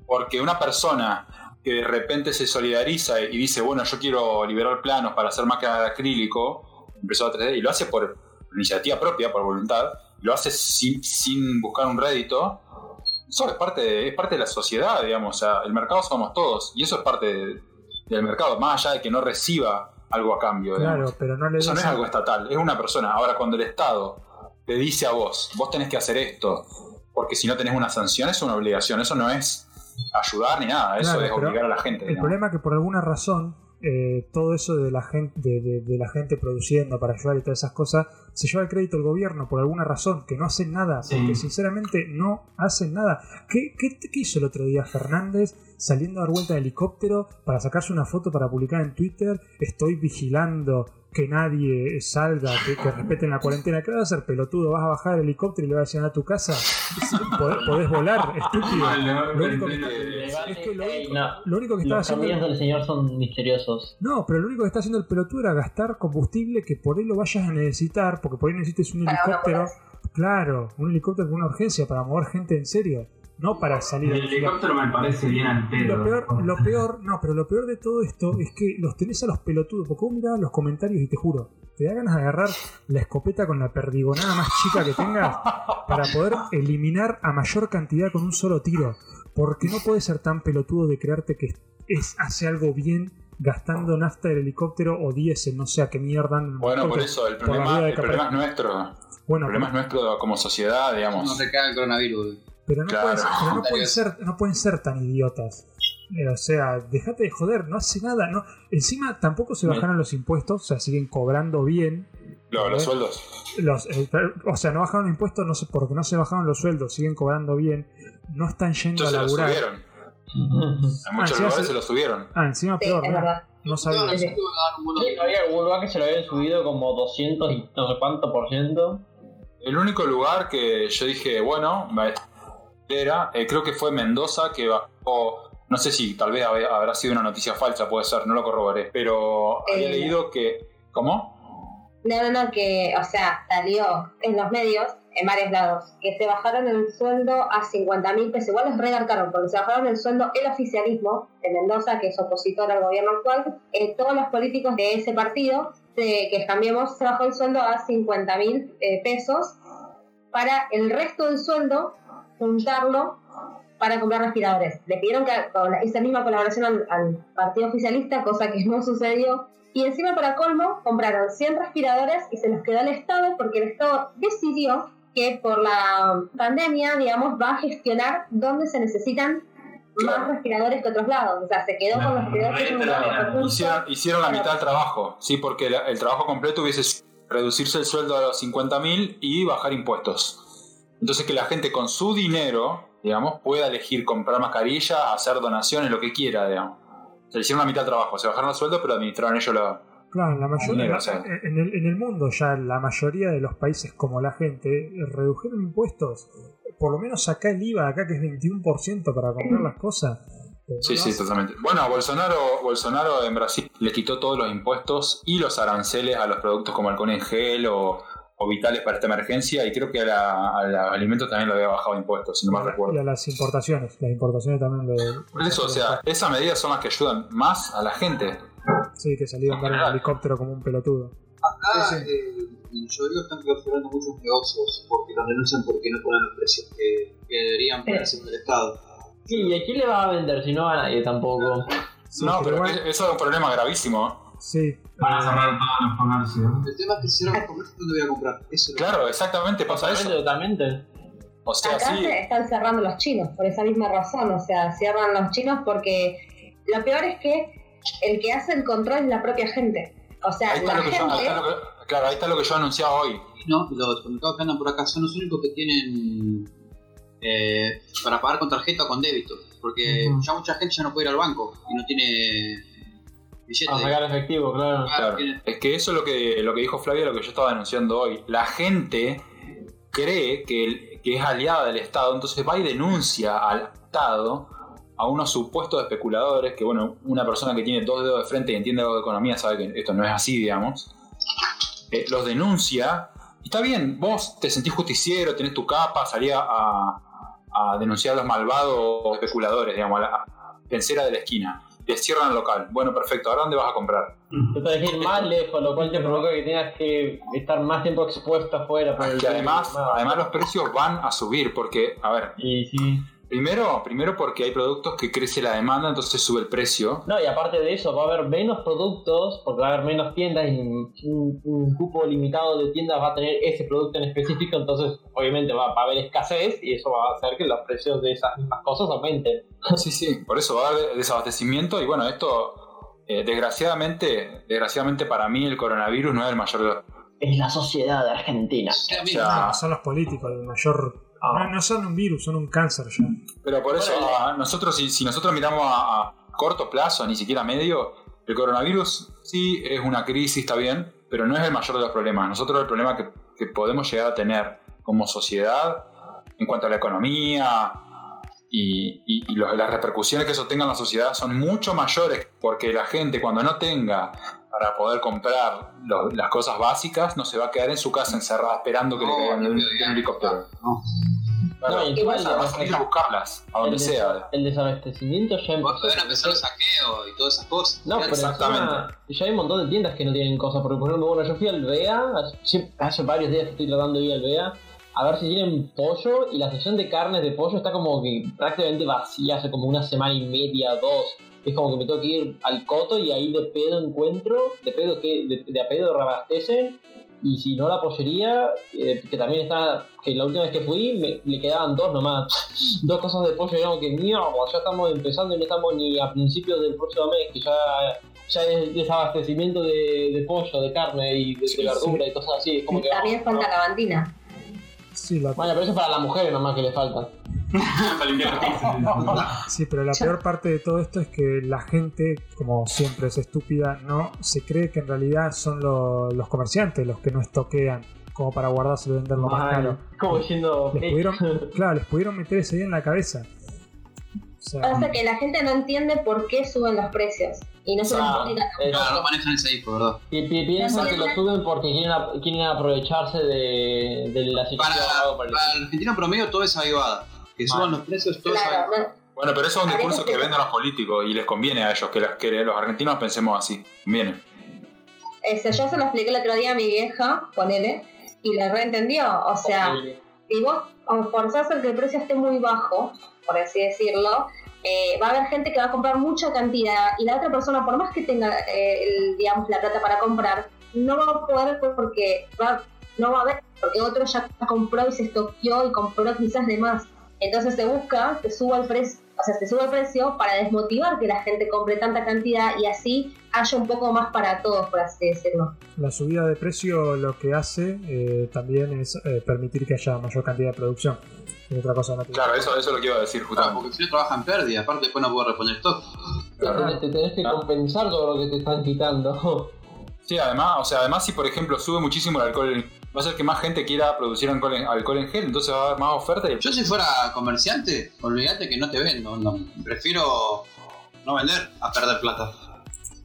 Porque una persona que de repente se solidariza y dice, bueno, yo quiero liberar planos para hacer máquinas de acrílico, impresora 3D, y lo hace por iniciativa propia, por voluntad, lo hace sin, sin buscar un rédito, eso es parte, de, es parte de la sociedad, digamos, o sea, el mercado somos todos, y eso es parte de- del mercado, más allá de que no reciba algo a cambio. claro, pero no le Eso no es algo estatal, es una persona. Ahora, cuando el Estado te dice a vos, vos tenés que hacer esto, porque si no tenés una sanción, es una obligación, eso no es ayudar ni nada, eso Claro, es obligar a la gente. El digamos. problema es que por alguna razón eh, todo eso de la gente de, de- de la gente produciendo para ayudar y todas esas cosas se lleva el crédito al gobierno por alguna razón que no hacen nada Sí. porque sinceramente no hacen nada ¿Qué, qué, qué hizo el otro día Fernández saliendo a dar vuelta de helicóptero para sacarse una foto para publicar en Twitter estoy vigilando que nadie salga, que, que respeten la cuarentena. ¿Qué vas a hacer, pelotudo? ¿Vas a bajar el helicóptero y le vas a decir a tu casa? ¿Podés, podés volar, estúpido? Lo único que- es que lo único, no. lo único que estaba Los haciendo. caminos del señor son misteriosos. No, pero lo único que está haciendo el pelotudo era gastar combustible que por ahí lo vayas a necesitar, porque por ahí necesites un helicóptero. Claro, un helicóptero con una urgencia para mover gente en serio, no para salir El helicóptero me parece bien al pedo. Lo peor, lo peor, no, pero lo peor de todo esto es que los tenés a los pelotudos, porque vos mirás los comentarios y te juro, te da ganas de agarrar la escopeta con la perdigonada más chica que tengas para poder eliminar a mayor cantidad con un solo tiro. Porque no puedes ser tan pelotudo de creerte que es, hace algo bien gastando nafta del helicóptero o diésel, no sé a qué mierda. el Bueno, por eso, el problema, el problema es nuestro. El Bueno, problema es nuestro como sociedad, digamos. No te cae el coronavirus. Pero no, Claro. pueden, pero no pueden ser, no pueden ser tan idiotas. Eh, O sea, dejate de joder, no hace nada. No. Encima tampoco se bajaron los impuestos, o sea, siguen cobrando bien. Lo- los sueldos. Los, eh, o sea, no bajaron los impuestos no sé, porque no se bajaron los sueldos, siguen cobrando bien. No están yendo Entonces a laburar. subieron. En muchos sí, lugares se lo subieron. Ah, encima Sí, peor, ¿no? No No, sabía. no, Sí, sí. había que se lo habían subido como 200 y no sé cuánto por ciento. El único lugar que yo dije, bueno, era, eh, creo que fue Mendoza, que bajó, no sé si tal vez hab- habrá sido una noticia falsa, puede ser, no lo corroboré, pero había Eh. leído que... ¿Cómo? No, no, no, que, o sea, salió en los medios, en varios lados, que se bajaron el sueldo a 50 mil pesos. Igual es regarcaron, porque se bajaron el sueldo el oficialismo de Mendoza, que es opositor al gobierno actual, eh, todos los políticos de ese partido, que cambiemos, se bajó el sueldo a 50 mil pesos para el resto del sueldo juntarlo para comprar respiradores. Le pidieron que esa misma colaboración al, al partido oficialista, cosa que no sucedió. Y encima para colmo, compraron 100 respiradores y se los quedó al Estado porque el Estado decidió que por la pandemia, digamos, va a gestionar dónde se necesitan más respiradores que otros lados. O sea, se quedó con los respiradores. Hicieron, hicieron la mitad del trabajo, sí, porque la- el trabajo completo hubiese sido reducirse el sueldo a los 50.000 y bajar impuestos. Entonces que la gente con su dinero, digamos, pueda elegir comprar mascarillas, hacer donaciones, lo que quiera, digamos. Se le hicieron la mitad del trabajo, se bajaron el sueldo, pero administraron ellos la... Claro, la mayoría, Dinero, o sea. en, el, en el mundo ya la mayoría de los países como la gente eh, redujeron impuestos. Por lo menos acá el IVA, acá que es 21% para comprar las cosas. Eh, Sí, sí, totalmente. Bueno, Bolsonaro, Bolsonaro en Brasil le quitó todos los impuestos y los aranceles a los productos como alcohol en gel o, o vitales para esta emergencia y creo que a, la- a los alimentos también lo había bajado impuestos, si no mal Y recuerdo. a las importaciones. Las importaciones también. Por eso, o sea, esas medidas son las que ayudan más a la gente. Sí, que salió a andar en un helicóptero como un pelotudo. Acá Sí, sí. eh, en Llorio están clausurando muchos negocios porque los denuncian porque no ponen los precios que, que deberían ponerse en el Estado. Sí, ¿y a quién le va a vender si no a nadie tampoco? Sí, no, pero es- eso es un problema gravísimo. Sí. Van a eh, cerrar todos los comercios. El tema es que si cierran los comercios, ¿dónde voy a comprar? Eso Claro, exactamente pasa eso. Totalmente. O sea, Acá sí, se están cerrando los chinos por esa misma razón, o sea, cierran los chinos porque lo peor es que el que hace el control es la propia gente. O sea, ahí está la lo que yo, ahí gente... está lo que- claro, ahí está lo que yo anunciaba hoy. No, los supermercados que andan por acá son los únicos que tienen eh, para pagar con tarjeta o con débito. Porque ya mucha gente ya no puede ir al banco y no tiene billete. A sacar efectivo, claro. Claro, Es que eso es lo que, lo que dijo Flavia, lo que yo estaba denunciando hoy. La gente cree que, el- que es aliada del Estado, entonces va y denuncia al Estado a unos supuestos especuladores, que bueno, una persona que tiene dos dedos de frente y entiende algo de economía sabe que esto no es así, digamos. Eh, los denuncia, y está bien, vos te sentís justiciero, tenés tu capa, salía a, a denunciar a los malvados especuladores, digamos, a la pensera de la esquina. Te cierran el local. Bueno, perfecto, ¿ahora dónde vas a comprar? Te que ir más lejos, lo cual te provoca que tengas que estar más tiempo expuesto afuera. el Que además, además los precios van a subir porque, a ver, Y sí. Primero, primero porque hay productos que crece la demanda, entonces sube el precio. No, y aparte de eso, va a haber menos productos, porque va a haber menos tiendas y un, un cupo limitado de tiendas va a tener ese producto en específico, entonces obviamente va, va a haber escasez y eso va a hacer que los precios de esas mismas cosas aumenten. Sí, sí, por eso va a haber desabastecimiento y bueno, esto, eh, desgraciadamente, desgraciadamente para mí el coronavirus no es el mayor de los... Es la sociedad de Argentina. O sea, son los políticos el mayor. Ah. No, no son un virus, son un cáncer ya. Pero por eso, Órale. a nosotros, si, si nosotros miramos a, a corto plazo, ni siquiera a medio, el coronavirus sí es una crisis, está bien, pero no es el mayor de los problemas. Nosotros el problema que, que podemos llegar a tener como sociedad en cuanto a la economía y, y- y los- las repercusiones que eso tenga en la sociedad son mucho mayores porque la gente cuando no tenga para poder comprar lo- las cosas básicas no se va a quedar en su casa encerrada esperando que No, le caigan de un, helicóptero. no. Claro, No, y vas a- a ir a buscarlas a donde el, sea. el desabastecimiento ya empezó. todavía no empezó el saqueo y todas esas cosas. No, pero Exactamente. encima ya hay un montón de tiendas que no tienen cosas. Porque, por ejemplo, bueno, yo fui al BEA, hace, hace varios días que estoy tratando de ir al BEA, a ver si tienen pollo. Y la sección de carnes de pollo está como que prácticamente vacía hace como una semana y media, dos. Es como que me tengo que ir al coto y ahí de pedo encuentro, de pedo que de, de a pedo reabastecen. Y si no la pollería, eh, que también está, que la última vez que fui me, le quedaban dos nomás, dos cosas de pollo, y digamos que mierda, ya estamos empezando y no estamos ni a principios del próximo mes, que ya, ya es desabastecimiento de, de pollo, de carne y de, de verdura y cosas así. Es como que, También falta ¿no? lavandina. Sí, la- Bueno, pero eso es para las mujeres nomás que le falta. Para limpiar sí, pero la peor parte de todo esto es que la gente, como siempre es estúpida, no se cree que en realidad son lo- los comerciantes los que no estoquean como para guardárselo y venderlo más Mal. caro. Como diciendo. Les pudieron, claro, les pudieron meter esa idea en la cabeza. O sea, Pasa que la gente no entiende por qué suben los precios. Y no se Ah, Claro, no manejan ese info, ¿verdad? pi- pi- piensan que lo suben porque quieren, quieren aprovecharse de, de la Para, situación. el para el argentino promedio todo es avivada. Que suban los precios, todo es Claro, no- Bueno, pero eso es un discurso que- venden los políticos y les conviene a ellos, que, las- que los argentinos pensemos así. Conviene. Ese, yo se lo expliqué el otro día a mi vieja, ponele, y la reentendió. O sea, si vos forzás el que el precio esté muy bajo, por así decirlo, eh, va a haber gente que va a comprar mucha cantidad y la otra persona, por más que tenga, eh, el- digamos, la plata para comprar, no va a poder porque va- no va a haber, porque otro ya compró y se estoqueó y compró quizás de más. Entonces se busca que suba el precio, o sea, se sube el precio para desmotivar que la gente compre tanta cantidad y así haya un poco más para todos, por así decirlo. La subida de precio lo que hace eh, también es eh, permitir que haya mayor cantidad de producción. Otra cosa no Claro, eso, eso es lo que iba a decir Claro, justamente. porque si no trabaja en pérdida, aparte después no puedo reponer stock. Te, te tenés que Ah. compensar todo lo que te están quitando. Sí, además, o sea, además si por ejemplo sube muchísimo el alcohol, va a hacer que más gente quiera producir alcohol en, alcohol en gel, entonces va a haber más oferta y Yo si fuera comerciante, olvídate que no te vendo. no. Prefiero no vender a perder plata.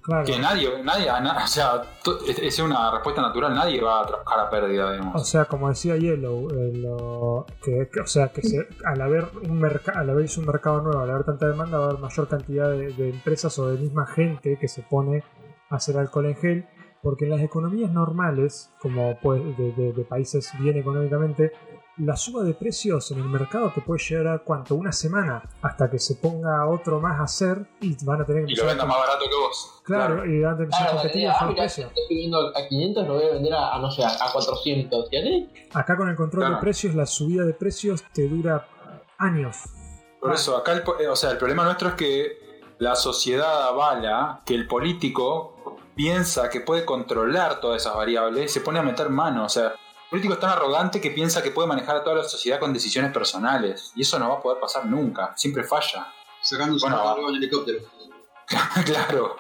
Claro. que nadie, nadie, na- o sea, to- es, es una respuesta natural, nadie va a trabajar a pérdida, O digamos. sea, como decía Yellow, eh, lo- que, que- o sea, que se- al haber un mercado, al haberse un mercado nuevo, al haber tanta demanda, va a haber mayor cantidad de, de empresas o de misma gente que se pone a hacer alcohol en gel, porque en las economías normales, como pues, de, de- de países bien económicamente, la suba de precios en el mercado te puede llevar a cuánto, una semana, hasta que se ponga otro más a hacer y van a tener que Y lo venda más barato que vos. Claro, y van a a Claro, competir ah, mira, precio. estoy vendiendo a 500, lo voy a vender a, a, no sé, a a 400. ¿Y así? Acá con el control Claro. de precios, la subida de precios te dura años. Por eso, acá, el, po- eh, o sea, el problema nuestro es que la sociedad avala que el político piensa que puede controlar todas esas variables y se pone a meter mano. O sea, el político es tan arrogante que piensa que puede manejar a toda la sociedad con decisiones personales. Y eso no va a poder pasar nunca. Siempre falla. Sacando un Bueno, helicóptero. claro.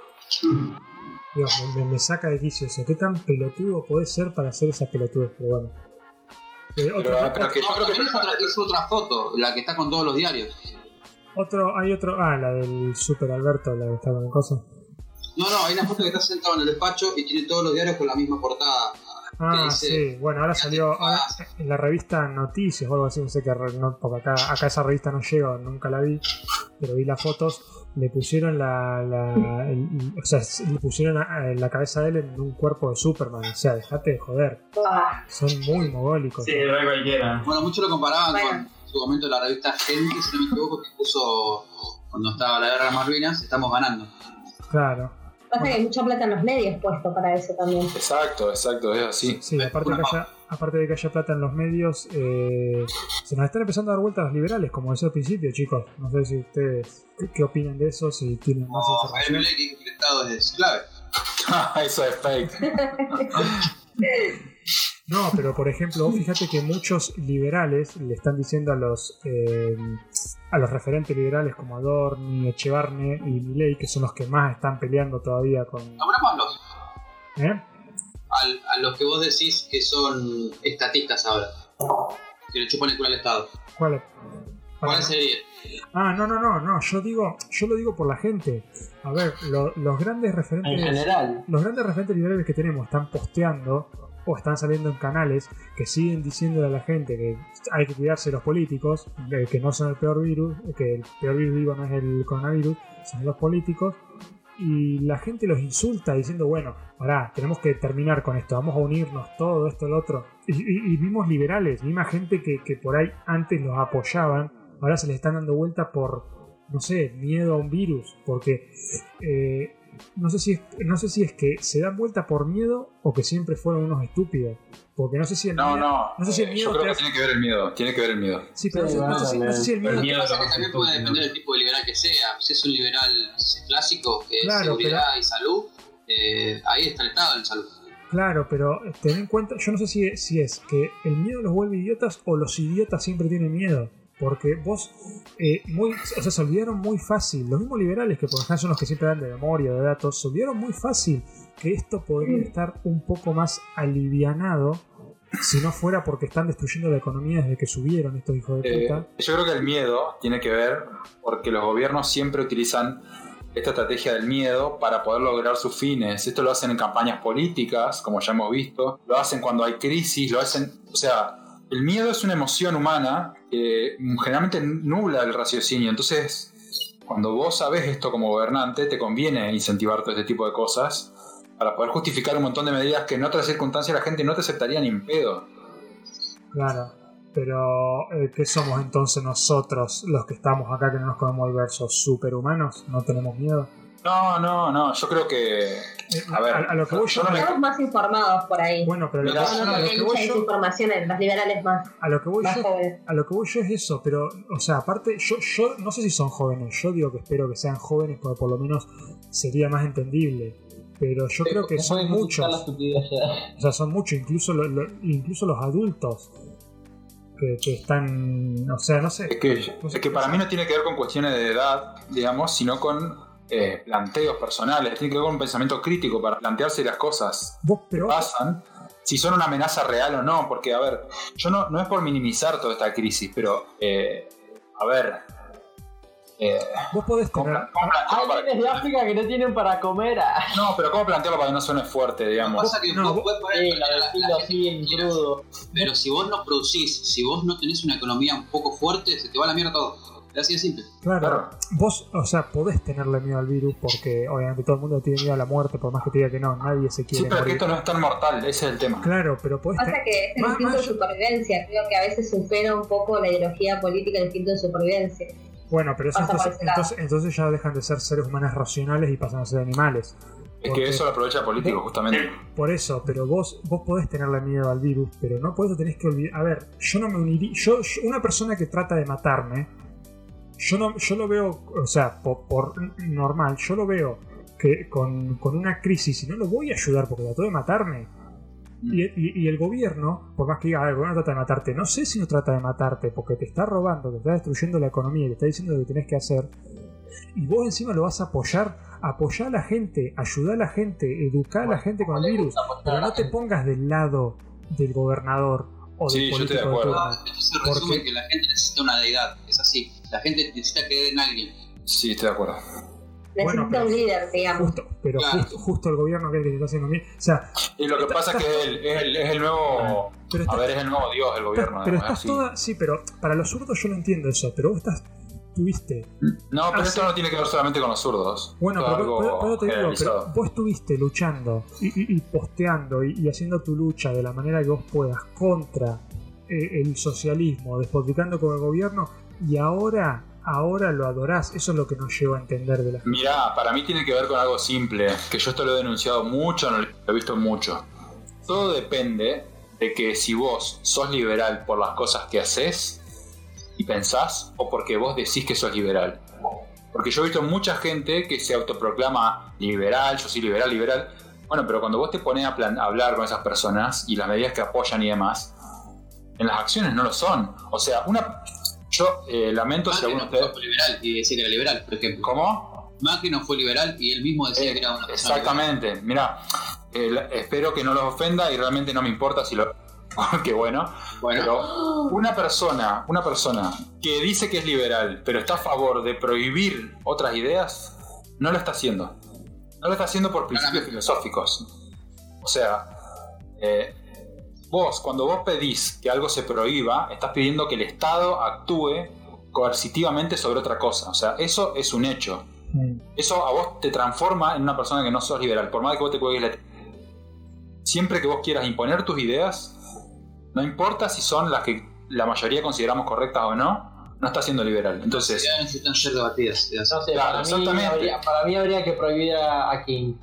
Dios, me, me saca de quicio eso. ¿Qué tan pelotudo puede ser para hacer esa pelotudez? Pero bueno. Eh, Pero, pero que yo No, que es otra, es otra foto, la que está con todos los diarios. otro, hay otro. Ah, la del Super Alberto, la que está con coso. No, no, hay una foto que está sentado en el despacho y tiene todos los diarios con la misma portada. Ah, dice- sí. Bueno, ahora salió en la revista Noticias o algo así. No sé qué. No, porque acá, acá esa revista no llega, nunca la vi. Pero vi las fotos. Le pusieron la. la- el- o sea, le pusieron a- a la cabeza de él en un cuerpo de Superman. O sea, dejate de joder. Ah, Son muy mogólicos. Sí, re cualquiera. Bueno, muchos lo comparaban Bueno. con su momento la revista Gente, si no me equivoco, que puso cuando estaba la guerra de Malvinas, estamos ganando. Claro. Pasa que hay mucha plata en los medios puesto para eso también. Exacto, exacto, es así. Sí, aparte de, que haya, aparte de que haya plata en los medios, eh, se nos están empezando a dar vueltas los liberales, como decía al principio, chicos. No sé si ustedes qué, qué opinan de eso, si tienen más información. El es clave. eso es fake. No, pero por ejemplo, vos fíjate que muchos liberales le están diciendo a los eh, a los referentes liberales como Adorni, Echevarne y Milei, que son los que más están peleando todavía con... Nombrémoslos. ¿Eh? Al, a los que vos decís que son estatistas ahora. Que le chupan el culo al Estado. ¿Cuál es? Para- ¿Cuál sería? Ah, no, no, no, no, yo digo, yo lo digo por la gente. A ver, lo- los grandes referentes... En general. los grandes referentes liberales que tenemos están posteando o están saliendo en canales que siguen diciéndole a la gente que hay que cuidarse los políticos, que no son el peor virus, que el peor virus digo no es el coronavirus, son los políticos. Y la gente los insulta diciendo, bueno, pará, tenemos que terminar con esto, vamos a unirnos, todo esto, lo otro. Y, vimos liberales, misma gente que, que por ahí antes los apoyaban, ahora se les están dando vuelta por, no sé, miedo a un virus, porque eh, no sé si es, no sé si es que se dan vuelta por miedo o que siempre fueron unos estúpidos. Porque no sé si el No, miedo. no. no sé si el eh, miedo yo creo que hace- tiene que ver el miedo. Tiene que ver el miedo. Sí, pero no, Sí, sé, no sé si, no sé si el Pero miedo. el miedo- Pasa que también puede depender del tipo de liberal que sea. Si es un liberal clásico, que es Claro, seguridad y salud, eh, ahí está el Estado en salud. Claro, pero ten en cuenta, yo no sé si, si es que el miedo los vuelve idiotas o los idiotas siempre tienen miedo. Porque vos, eh, muy, o sea, se olvidaron muy fácil. Los mismos liberales, que por ejemplo son los que siempre dan de memoria, de datos, se olvidaron muy fácil que esto podría estar un poco más alivianado si no fuera porque están destruyendo la economía desde que subieron estos hijos de Eh, puta. yo creo que el miedo tiene que ver porque los gobiernos siempre utilizan esta estrategia del miedo para poder lograr sus fines. Esto lo hacen en campañas políticas, como ya hemos visto, lo hacen cuando hay crisis, lo hacen, o sea, el miedo es una emoción humana que generalmente nubla el raciocinio. Entonces, cuando vos sabes esto como gobernante, te conviene incentivar todo este tipo de cosas para poder justificar un montón de medidas que en otras circunstancias la gente no te aceptaría ni en pedo. Claro. Pero, eh, ¿qué somos entonces nosotros, los que estamos acá, que no nos comemos el verso? ¿Superhumanos? ¿No tenemos miedo? No, no, no, yo creo que. Eh, A ver, a, lo que voy yo, yo no me- Estamos más informados por ahí. bueno, pero a Mirá, que- no, a no, lo que voy mucha yo, desinformación en los liberales más, a lo que voy más yo, jóvenes. a lo que voy yo es eso, pero, o sea, aparte, yo, yo no sé si son jóvenes, yo digo que espero que sean jóvenes porque por lo menos sería más entendible. Pero yo creo que No son muchos, o sea, son muchos, incluso, lo- lo- incluso los adultos que, que están, o sea, no sé. Es que, no sé es que para mí no tiene que ver con cuestiones de edad, digamos, sino con eh, planteos personales. Tiene que ver con un pensamiento crítico para plantearse las cosas Vos, que pero, pasan, si son una amenaza real o no. Porque, a ver, yo no, no es por minimizar toda esta crisis, pero, eh, a ver. eh, vos podés ¿cómo, tener, pla- cómo plantearlo Hay nenes de África que no tienen para comer. ah. no, pero ¿cómo plantearlo para que no suene fuerte, Lo que digamos? pasa es que No, vos vos- Sí, la la- la que quieras, crudo. Pero si vos no producís, si vos no tenés una economía un poco fuerte, se te va a la mierda todo. Así de simple. claro, Claro. vos, o sea, podés tenerle miedo al virus porque obviamente todo el mundo tiene miedo a la muerte, por más que te diga que no, nadie se Sí, quiere pero que esto no es tan mortal, ese es el tema. Claro, pero podés Pasa que es el Más- instinto más- de supervivencia. Creo que a veces supera un poco la ideología política el instinto de supervivencia. Bueno, pero eso entonces, entonces, entonces ya dejan de ser seres humanos racionales y pasan a ser animales. Es Porque- que eso lo aprovecha el político, justamente. Por eso, pero vos, vos podés tenerle miedo al virus, pero no por eso tenés que olvidar. A ver, yo no me uniría. Yo, yo- una persona que trata de matarme, yo no, yo lo veo, o sea, por, por normal, yo lo veo que con, con una crisis y no lo voy a ayudar porque trató de matarme. Y, y- y el gobierno, por más que diga, "Ah, el gobierno trata de matarte, no sé si no trata de matarte porque te está robando, te está destruyendo la economía y te está diciendo lo que tenés que hacer. Y vos encima lo vas a apoyar, apoyar a la gente, ayudar a la gente, educar a la gente con el virus, pero no te pongas del lado del gobernador o del Sí, yo estoy de político de acuerdo. turno. Ah, Esto se ¿Por resume que la gente necesita una deidad. Es así. La gente necesita creer en alguien. Sí, estoy de acuerdo. Necesita Bueno, pero- un líder, digamos. Justo, pero Claro. justo, justo el gobierno que es el que está haciendo bien. O sea, Y lo que pasa es que es el, es el, es el nuevo. pero A ver, es el nuevo dios del gobierno. pero ¿no? Es estás toda. Sí, pero para los zurdos yo lo entiendo eso, pero vos estás. Tuviste. No, pero Ah, esto no tiene que ver solamente con los zurdos. Bueno, pero, pero- pero te digo, pero vos estuviste luchando y, y- y posteando y, y haciendo tu lucha de la manera que vos puedas contra eh, el socialismo, despotricando con el gobierno y ahora, ahora lo adorás. Eso es lo que no llego a entender de la Mirá, para mí tiene que ver con algo simple, que yo esto lo he denunciado mucho, lo he visto mucho. Todo depende de que si vos sos liberal por las cosas que haces y pensás, o porque vos decís que sos liberal. Porque yo he visto mucha gente que se autoproclama liberal, yo soy liberal, liberal. Bueno, pero cuando vos te pones a, a hablar con esas personas y las medidas que apoyan y demás, en las acciones no lo son. O sea, una... Yo eh, lamento si Macri alguno no de ustedes... fue liberal y decía que era liberal, por ejemplo. ¿Cómo? Macri no fue liberal y él mismo decía Eh, que era una persona. Exactamente. Mira, espero que no los ofenda y realmente no me importa si lo. Qué bueno. Bueno, Pero una persona, una persona que dice que es liberal, pero está a favor de prohibir otras ideas, no lo está haciendo. No lo está haciendo por principios Claramente. filosóficos. O sea, eh, vos, cuando vos pedís que algo se prohíba, estás pidiendo que el Estado actúe coercitivamente sobre otra cosa. O sea, eso es un hecho. Mm. Eso a vos te transforma en una persona que no sos liberal, por más que vos te cuelgues la... Siempre que vos quieras imponer tus ideas, no importa si son las que la mayoría consideramos correctas o no, no estás siendo liberal. Entonces, ya necesitan ser debatidas. ideas. No sé, Claro, para, mí exactamente. habría, para mí habría que prohibir a, a King.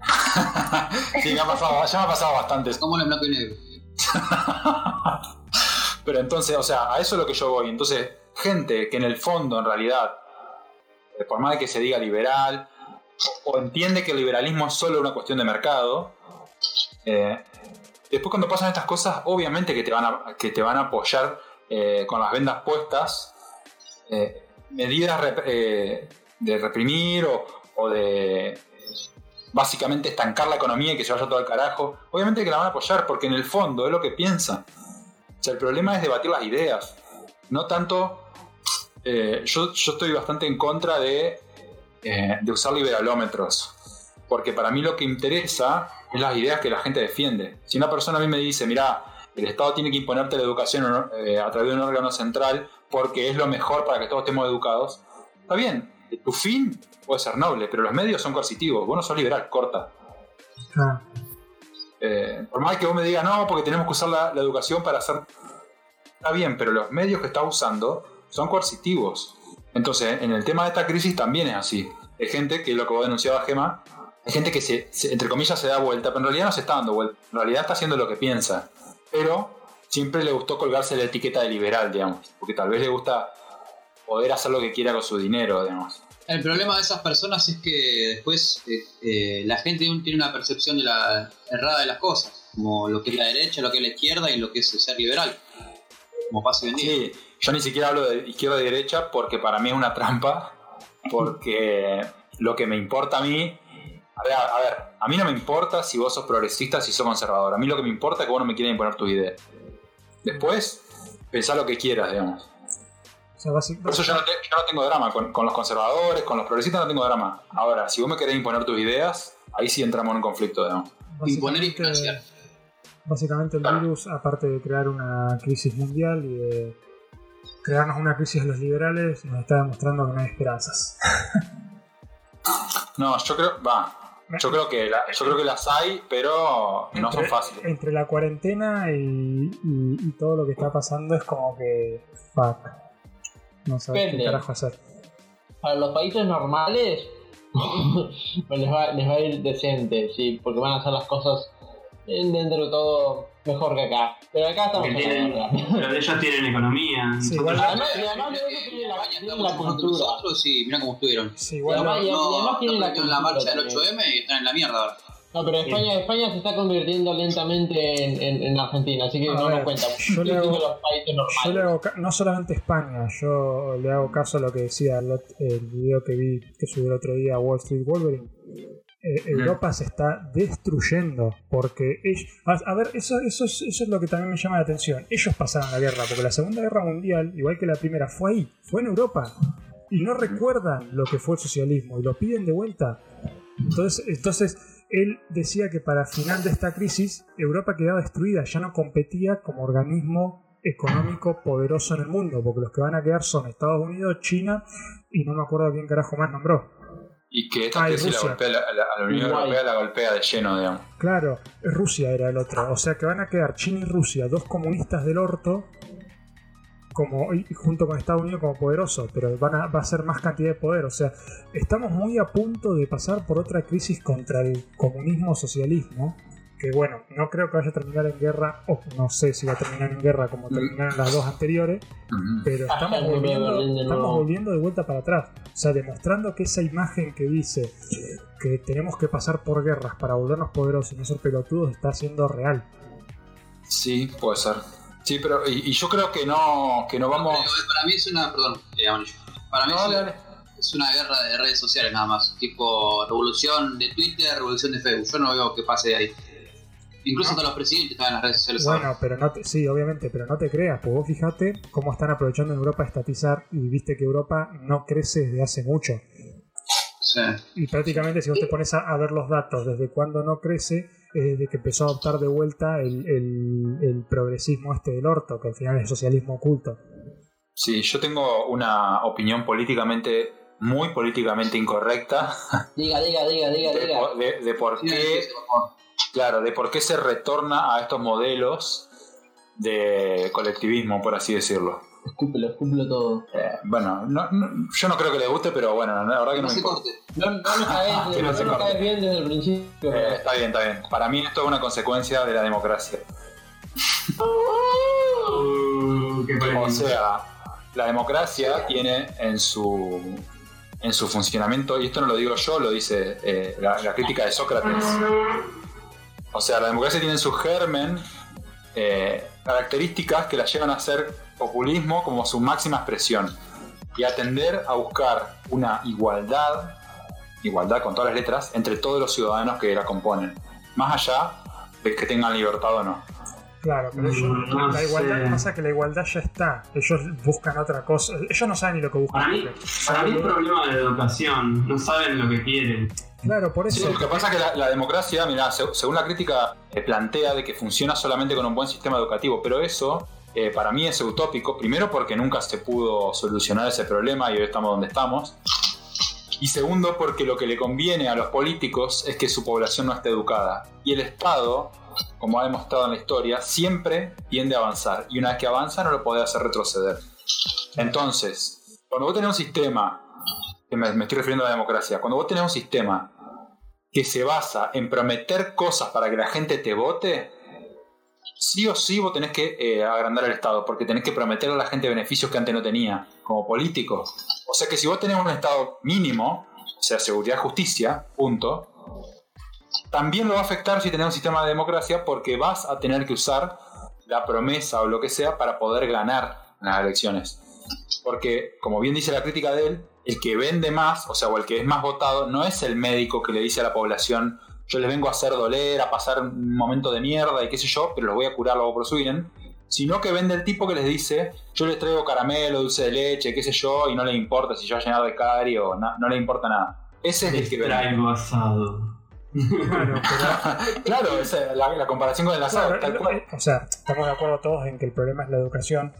sí, me ha pasado, ya me ha pasado bastante. Como en blanco y negro. Pero entonces, o sea, a eso es lo que yo voy. Entonces, gente que en el fondo, en realidad, por más de que se diga liberal, o, entiende que el liberalismo es solo una cuestión de mercado, eh, después cuando pasan estas cosas, obviamente que te van a, que te van a apoyar eh, con las vendas puestas eh, medidas de reprimir o de básicamente estancar la economía y que se vaya todo al carajo. Obviamente que la van a apoyar porque en el fondo es lo que piensan. O sea, el problema es debatir las ideas. No tanto. eh, yo, yo estoy bastante en contra de, eh, de usar liberalómetros. Porque para mí lo que interesa es las ideas que la gente defiende. Si una persona a mí me dice, mira, el Estado tiene que imponerte la educación eh, a través de un órgano central porque es lo mejor para que todos estemos educados, está bien. Tu fin puede ser noble, pero los medios son coercitivos. Vos no sos liberal, corta. Ah, Eh, por más que vos me digas, no, porque tenemos que usar la, la educación para hacer... Está bien, pero los medios que estás usando son coercitivos. Entonces, en el tema de esta crisis también es así. de gente, que es lo que vos denunciabas, Gema, hay gente que se, se- entre comillas se da vuelta, pero en realidad no se está dando vuelta, en realidad está haciendo lo que piensa, pero siempre le gustó colgarse la etiqueta de liberal, digamos, porque tal vez le gusta poder hacer lo que quiera con su dinero, digamos. El problema de esas personas es que después eh, eh, la gente tiene una percepción de la errada de las cosas, como lo que es la derecha, lo que es la izquierda y lo que es ser liberal, como pasa hoy en día. Sí, yo ni siquiera hablo de izquierda y derecha porque para mí es una trampa, porque lo que me importa a mí, a ver, a ver, a mí no me importa si vos sos progresista, si sos conservador, a mí lo que me importa es que vos no me quieras imponer tus ideas. Después, pensá lo que quieras, digamos. O sea, básic- Por eso yo no, te- yo no tengo drama con, con los conservadores, con los progresistas no tengo drama. Ahora, si vos me querés imponer tus ideas, ahí sí entramos en un conflicto, digamos. Imponer y básicamente- financiar. Básicamente el Claro. virus, aparte de crear una crisis mundial y de crearnos una crisis a los liberales, nos está demostrando que no hay esperanzas. No, yo creo, va, yo creo que la- yo creo que las hay, pero no son fáciles. Entre la cuarentena y, y- y todo lo que está pasando es como que... Fuck. No sabes qué carajo hacer. Para los países normales, pues les, va, les va a ir decente, sí, porque van a hacer las cosas eh, dentro de todo mejor que acá. Pero acá estamos en la tienen, guerra. pero ellos tienen economía. Sí, igual- Además, y además tienen la, tienen la cultura. nosotros y mirá cómo estuvieron. Sí, Y igual además- lo- y- No, además tienen la no la marcha del también. 8M y están en la mierda ahora. No, pero España, España se está convirtiendo lentamente en, en, en Argentina, así que A no ver, nos cuenta. yo le hago- digo los países normales. Yo le hago ca- no solamente España, yo le hago caso a lo que decía el, el video que vi que subió el otro día Wall Street Wolverine. Eh, Europa se está destruyendo porque ellos, a, a ver, eso, eso, es, eso es lo que también me llama la atención. Ellos pasaron la guerra, porque la Segunda Guerra Mundial, igual que la primera, fue ahí, fue en Europa. Y no recuerdan lo que fue el socialismo y lo piden de vuelta. Entonces, entonces él decía que para final de esta crisis Europa quedaba destruida, ya no competía como organismo económico poderoso en el mundo, porque los que van a quedar son Estados Unidos, China y no me acuerdo quién carajo más nombró. Y que esta Ah, crisis la golpea, la, la- a la Unión Uruguay. Europea la golpea de lleno, digamos. Claro, Rusia era el otro, o sea que van a quedar China y Rusia, dos comunistas del orto, como y junto con Estados Unidos como poderosos, pero van a, va a ser más cantidad de poder, o sea, estamos muy a punto de pasar por otra crisis contra el comunismo socialismo, que bueno, no creo que vaya a terminar en guerra, o no sé si va a terminar en guerra como terminaron las dos anteriores, Ujú. pero Hasta estamos volviendo, estamos volviendo de vuelta para atrás. O sea, demostrando que esa imagen que dice que tenemos que pasar por guerras para volvernos poderosos y no ser pelotudos está siendo real. Sí, puede ser. Sí, pero y, y yo creo que no, que no vamos. Pero para mí es una. Perdón, eh. Para mí No, es, una, es una guerra de redes sociales nada más. Tipo revolución de Twitter, revolución de Facebook. Yo no veo que pase de ahí. Incluso No. hasta los presidentes están en las redes sociales ahora. Bueno, pero no te, sí, obviamente, pero no te creas, pues vos fijate cómo están aprovechando en Europa a estatizar y viste que Europa no crece desde hace mucho. Sí. Y prácticamente si vos te pones a, a ver los datos desde cuándo no crece, es desde que empezó a adoptar de vuelta el, el- el progresismo este del orto, que al final es socialismo oculto. Sí, yo tengo una opinión políticamente, muy políticamente incorrecta Diga, diga, diga, diga, de, diga. por- de- de por qué, claro, de por qué se retorna a estos modelos de colectivismo, por así decirlo. Escúpelo, escúpelo todo. Eh, bueno, no- no- yo no creo que les guste, pero bueno, la verdad que No no me se importa. corte. No, no me caes, Que no se corte. caes bien desde el principio. Eh, está bien, está bien. Para mí esto es una consecuencia de la democracia. Uh. O sea, la democracia tiene en su en su funcionamiento, y esto no lo digo yo, lo dice eh, la, la crítica de Sócrates. O sea, la democracia tiene en su germen eh, características que la llevan a ser populismo como su máxima expresión y a tender a buscar una igualdad, igualdad con todas las letras, entre todos los ciudadanos que la componen, más allá de que tengan libertad o no. Claro, pero ellos, Mm, no la igualdad sé. pasa que la igualdad ya está. Ellos buscan otra cosa. Ellos no saben ni lo que buscan. Para mí, para mí es problema de educación. No saben lo que quieren. Claro, por Sí, eso. lo que pasa es que la, la democracia, mira, según la crítica, eh, plantea de que funciona solamente con un buen sistema educativo, pero eso eh, para mí es utópico, primero porque nunca se pudo solucionar ese problema y hoy estamos donde estamos, y segundo porque lo que le conviene a los políticos es que su población no esté educada, y el Estado, como ha demostrado en la historia, siempre tiende a avanzar, y una vez que avanza no lo puede hacer retroceder. Entonces, cuando vos tenés un sistema me estoy refiriendo a la democracia, cuando vos tenés un sistema que se basa en prometer cosas para que la gente te vote, sí o sí vos tenés que eh, agrandar el Estado, porque tenés que prometerle a la gente beneficios que antes no tenía, como político. O sea que si vos tenés un Estado mínimo, o sea, seguridad, justicia, punto, también lo va a afectar si tenés un sistema de democracia, porque vas a tener que usar la promesa o lo que sea para poder ganar las elecciones. Porque, como bien dice la crítica de él, el que vende más, o sea, o el que es más votado, no es el médico que le dice a la población, yo les vengo a hacer doler, a pasar un momento de mierda y qué sé yo, pero los voy a curar luego por su bien, sino que vende el tipo que les dice, yo les traigo caramelo, dulce de leche, qué sé yo, y no le importa si yo he llenado de cari o no, no le importa nada. Ese es el que vende. Traigo asado. Claro, pero- Claro, esa la, la comparación con el asado, Claro, tal cual. o sea, estamos de acuerdo todos en que el problema es la educación,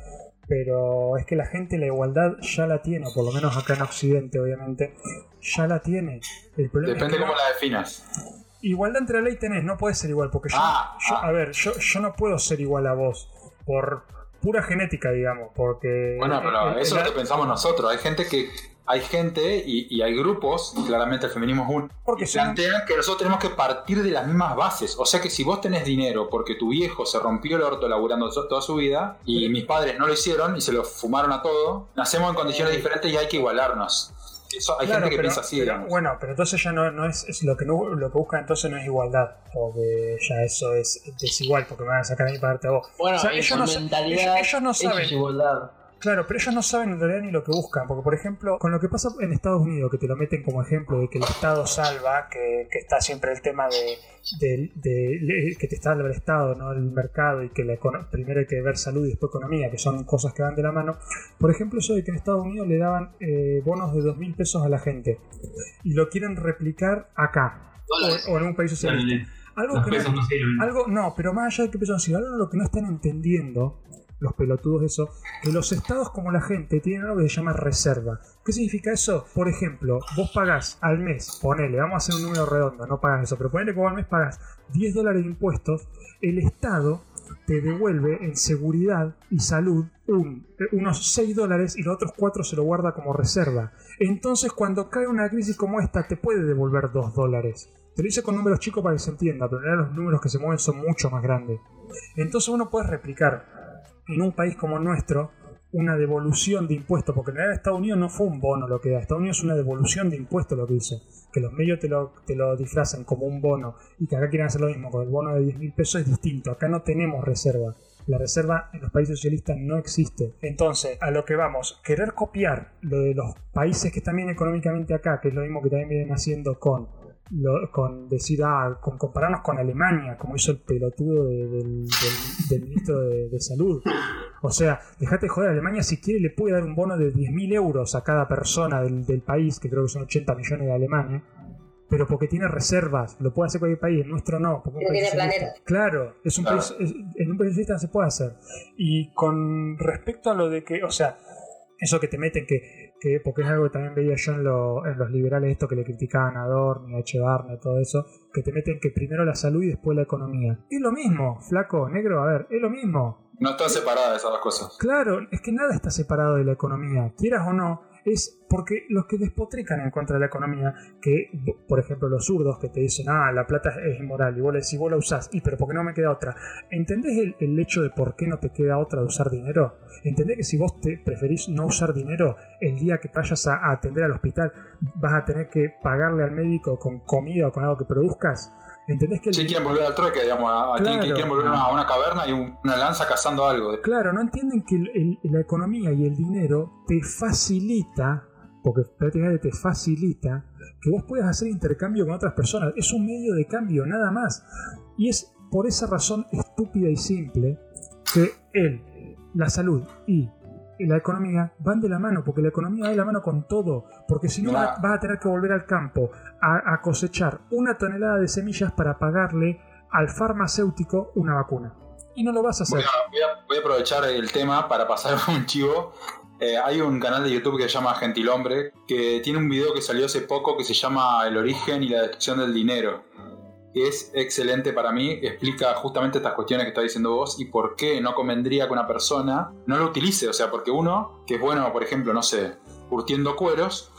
pero es que la gente la igualdad ya la tiene, o por lo menos acá en Occidente, obviamente, ya la tiene. El problema Depende es que cómo no- la definas. Igualdad entre la ley tenés, no puedes ser igual, porque yo, Ah, yo- ah. a ver, yo, yo no puedo ser igual a vos por pura genética, digamos, porque Bueno, pero eso es lo que pensamos nosotros. Hay gente que. Hay gente y, y hay grupos, y claramente el feminismo es uno, Porque que plantean que nosotros tenemos que partir de las mismas bases. O sea que si vos tenés dinero porque tu viejo se rompió el orto laburando toda su vida y mis padres no lo hicieron y se lo fumaron a todo, nacemos en condiciones diferentes y hay que igualarnos. Eso, hay Claro, gente que pero- piensa así, pero, digamos. Bueno, pero entonces ya no, no es, es lo que no, lo que buscan entonces no es igualdad, porque ya eso es desigual, porque me van a sacar a mí para darte a vos. Bueno, O sea, en ellos no mentalidad, ellos- ellos no saben. es igualdad. Claro, pero ellos no saben en realidad ni lo que buscan, porque por ejemplo, con lo que pasa en Estados Unidos, que te lo meten como ejemplo de que el Estado salva, que, que está siempre el tema de, de- de- de- que te salva el Estado, no el mercado, y que la primero hay que ver salud y después economía, que son cosas que van de la mano. Por ejemplo, eso de que en Estados Unidos le daban eh, bonos de dos mil pesos a la gente y lo quieren replicar acá o, o en un país socialista. Algo que no- no sirven. algo, no, pero más allá de que pesos algo lo que no están entendiendo los pelotudos eso, que los estados como la gente tienen algo que se llama reserva. ¿Qué significa eso? Por ejemplo, vos pagás al mes, ponele, vamos a hacer un número redondo, no pagas eso, pero ponele que vos al mes pagás 10 dólares de impuestos, el estado te devuelve en seguridad y salud eh, unos 6 dólares y los otros 4 se lo guarda como reserva. Entonces cuando cae una crisis como esta te puede devolver 2 dólares. Te lo hice con números chicos para que se entienda, pero en realidad los números que se mueven son mucho más grandes. Entonces uno puede replicar en un país como nuestro una devolución de impuestos, porque en realidad Estados Unidos no fue un bono lo que da, Estados Unidos es una devolución de impuestos lo que hizo, que los medios te lo, te lo disfrazan como un bono y que acá quieren hacer lo mismo, con el bono de 10 mil pesos es distinto, acá no tenemos reserva. La reserva en los países socialistas no existe. Entonces, a lo que vamos, querer copiar lo de los países que están bien económicamente acá, que es lo mismo que también vienen haciendo con lo- con decir, ah, con compararnos con Alemania, como hizo el pelotudo de- del, del- del ministro de, de Salud. O sea, dejate de joder, Alemania si quiere le puede dar un bono de 10.000 euros a cada persona del, del país, que creo que son 80 millones de Alemania, pero porque tiene reservas, lo puede hacer cualquier país, el nuestro no. Porque tiene planeta. Claro, es un Claro. país, es- en un país socialista no se puede hacer. Y con respecto a lo de que, o sea, eso que te meten, que, que porque es algo que también veía yo en, lo- en los liberales, esto que le criticaban a Dorn y a Echevarne, todo eso, que te meten que primero la salud y después la economía. Es lo mismo, flaco, negro, a ver, es lo mismo. No están separadas esas dos cosas. Claro, es que nada está separado de la economía, quieras o no, es porque los que despotrican en contra de la economía, que por ejemplo los zurdos que te dicen, ah, la plata es inmoral, y vos le decís, vos la usás, y pero ¿por qué no me queda otra? ¿Entendés el, el hecho de por qué no te queda otra de usar dinero? ¿Entendés que si vos te preferís no usar dinero, el día que vayas a, a atender al hospital vas a tener que pagarle al médico con comida o con algo que produzcas? ¿Entendés que el quieren volver al trueque, digamos, a, Claro. quieren volver a una, caverna y un- una lanza cazando algo. Claro, no entienden que el- el- la economía y el dinero te facilita, porque prácticamente te facilita, que vos puedas hacer intercambio con otras personas. Es un medio de cambio, nada más. Y es por esa razón estúpida y simple que él, la salud y la economía van de la mano, porque la economía va de la mano con todo, porque si no Claro. vas a tener que volver al campo a, a cosechar una tonelada de semillas para pagarle al farmacéutico una vacuna. Y no lo vas a hacer. Voy a, voy a- voy a aprovechar el tema para pasar un chivo. Eh, hay un canal de YouTube que se llama Gentilhombre que tiene un video que salió hace poco que se llama El origen y la destrucción del dinero. Que es excelente para mí, explica justamente estas cuestiones que está diciendo vos y por qué no convendría que una persona no lo utilice. O sea, porque uno, que es bueno, por ejemplo, no sé, curtiendo cueros,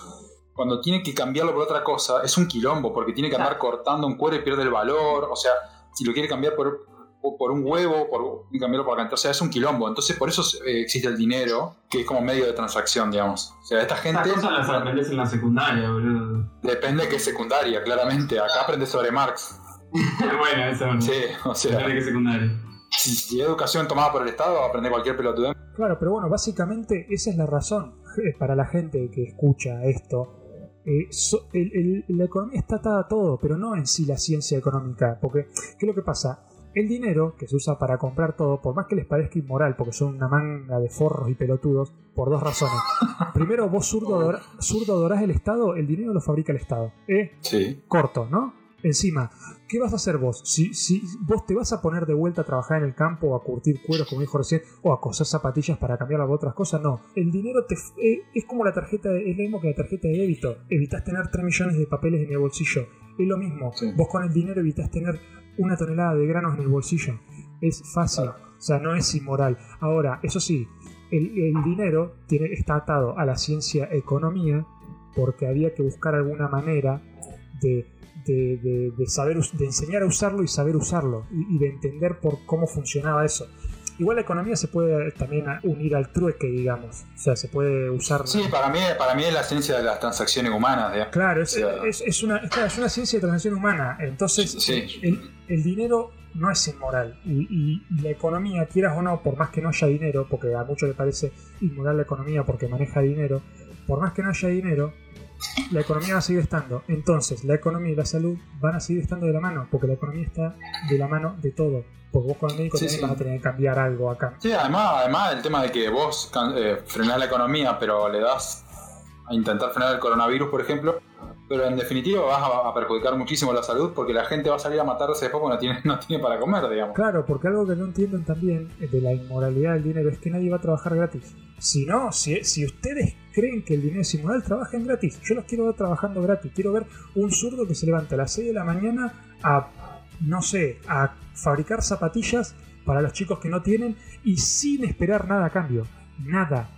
cuando tiene que cambiarlo por otra cosa, es un quilombo, porque tiene que andar cortando un cuero y pierde el valor. O sea, si lo quiere cambiar por, por un huevo, por cambiarlo por acá. O sea, es un quilombo. Entonces, por eso eh, existe el dinero, que es como medio de transacción, digamos. O sea, esta gente. Estas cosas las aprendes en la secundaria, boludo. Depende de qué secundaria, claramente. Acá aprendes sobre Marx. bueno, eso no. Sí, o sea. Qué secundaria. Si, educación tomada por el Estado, aprende cualquier pelotudez. Claro, pero bueno, básicamente esa es la razón para la gente que escucha esto. Eh, so- el- el- la economía está atada a todo, pero no en sí la ciencia económica. Porque, ¿qué es lo que pasa? El dinero que se usa para comprar todo, por más que les parezca inmoral, porque son una manga de forros y pelotudos, por dos razones. Primero, vos zurdo adorás el Estado, el dinero lo fabrica el Estado. ¿Eh? Sí. corto, ¿no? Encima, ¿qué vas a hacer vos? Si, si vos te vas a poner de vuelta a trabajar en el campo o a curtir cueros, como dijo recién, o a coser zapatillas para cambiarlas por otras cosas, no. El dinero te, eh, es como la tarjeta, de- es lo mismo que la tarjeta de débito. Evitas tener 3 millones de papeles en el bolsillo. Es lo mismo. Sí. Vos con el dinero evitas tener una tonelada de granos en el bolsillo. Es fácil. O sea, no es inmoral. Ahora, eso sí, el, el dinero tiene, está atado a la ciencia economía porque había que buscar alguna manera de, de, de- de saber de enseñar a usarlo y saber usarlo y, y de entender por cómo funcionaba eso. Igual la economía se puede también unir al trueque, digamos. O sea, se puede usar. Sí, para mí, para mí es la ciencia de las transacciones humanas. digamos. Claro, es, O sea- es- es una, es, claro, es una ciencia de transacción humana. Entonces, Sí. el, el dinero no es inmoral. Y, y- y la economía, quieras o no, por más que no haya dinero, porque a muchos les parece inmoral la economía porque maneja dinero, por más que no haya dinero, la economía va a seguir estando. Entonces, la economía y la salud van a seguir estando de la mano, porque la economía está de la mano de todo. Porque vos con el médico Sí, también sí. vas a tener que cambiar algo acá. Sí, además, además el tema de que vos eh, frenás la economía, pero le das a intentar frenar el coronavirus, por ejemplo, pero en definitiva vas a, perjudicar muchísimo la salud porque la gente va a salir a matarse después porque no tiene, para comer, digamos. Claro, porque algo que no entienden también de la inmoralidad del dinero es que nadie va a trabajar gratis. Si no, si, si ustedes creen que el dinero es inmoral, trabajen gratis. Yo los quiero ver trabajando gratis. Quiero ver un zurdo que se levanta a las 6 de la mañana a, no sé, a fabricar zapatillas para los chicos que no tienen y sin esperar nada a cambio. Nada.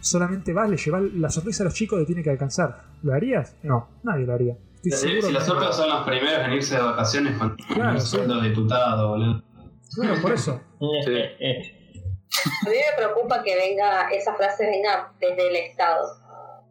Solamente vas, le llevas la sonrisa a los chicos que tiene que alcanzar. ¿Lo harías? No, nadie lo haría. Estoy Si, no. otros son los primeros en irse de vacaciones con Claro, un sí. sueldo de tutado, boludo. Claro, por eso. Sí. A mí me preocupa que venga, esa frase venga desde el Estado.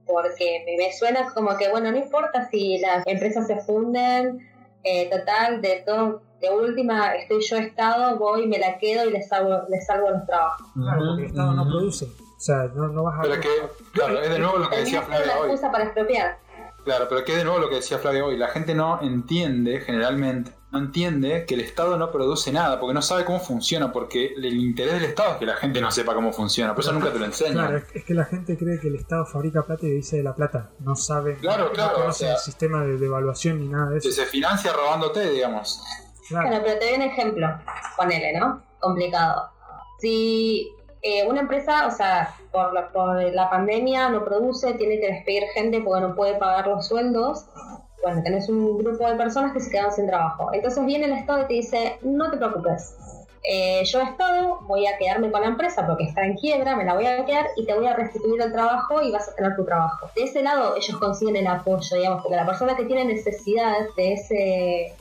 Porque me, me suena como que, bueno, no importa si las empresas se funden, eh, total, de todo, de última, estoy yo Estado, voy, me la quedo y les salvo, les salvo los trabajos. Claro, porque el Estado no produce. O sea, no, no vas a. Pero es que, claro, es de nuevo lo que decía Flavia hoy. para expropiar. Claro, pero que de nuevo lo que decía Flavia hoy, la gente no entiende, generalmente, no entiende que el Estado no produce nada, porque no sabe cómo funciona, porque el interés del Estado es que la gente no sepa cómo funciona, por eso nunca te lo enseñan. Claro, es, es que la gente cree que el Estado fabrica plata y dice de la plata. No saben, Claro, no claro, conocen o sea- el sistema de devaluación ni nada de Que eso. se financia robándote, digamos. Claro. Bueno, pero te doy un ejemplo, ponele, ¿no? Complicado. Si eh, una empresa, o sea, por la, por la pandemia no produce, tiene que despedir gente porque no puede pagar los sueldos, bueno, tenés un grupo de personas que se quedan sin trabajo. Entonces viene el Estado y te dice, no te preocupes. Eh, yo Estado voy a quedarme con la empresa porque está en quiebra, me la voy a quedar y te voy a restituir el trabajo y vas a tener tu trabajo. De ese lado ellos consiguen el apoyo, digamos, porque la persona que tiene necesidad de ese,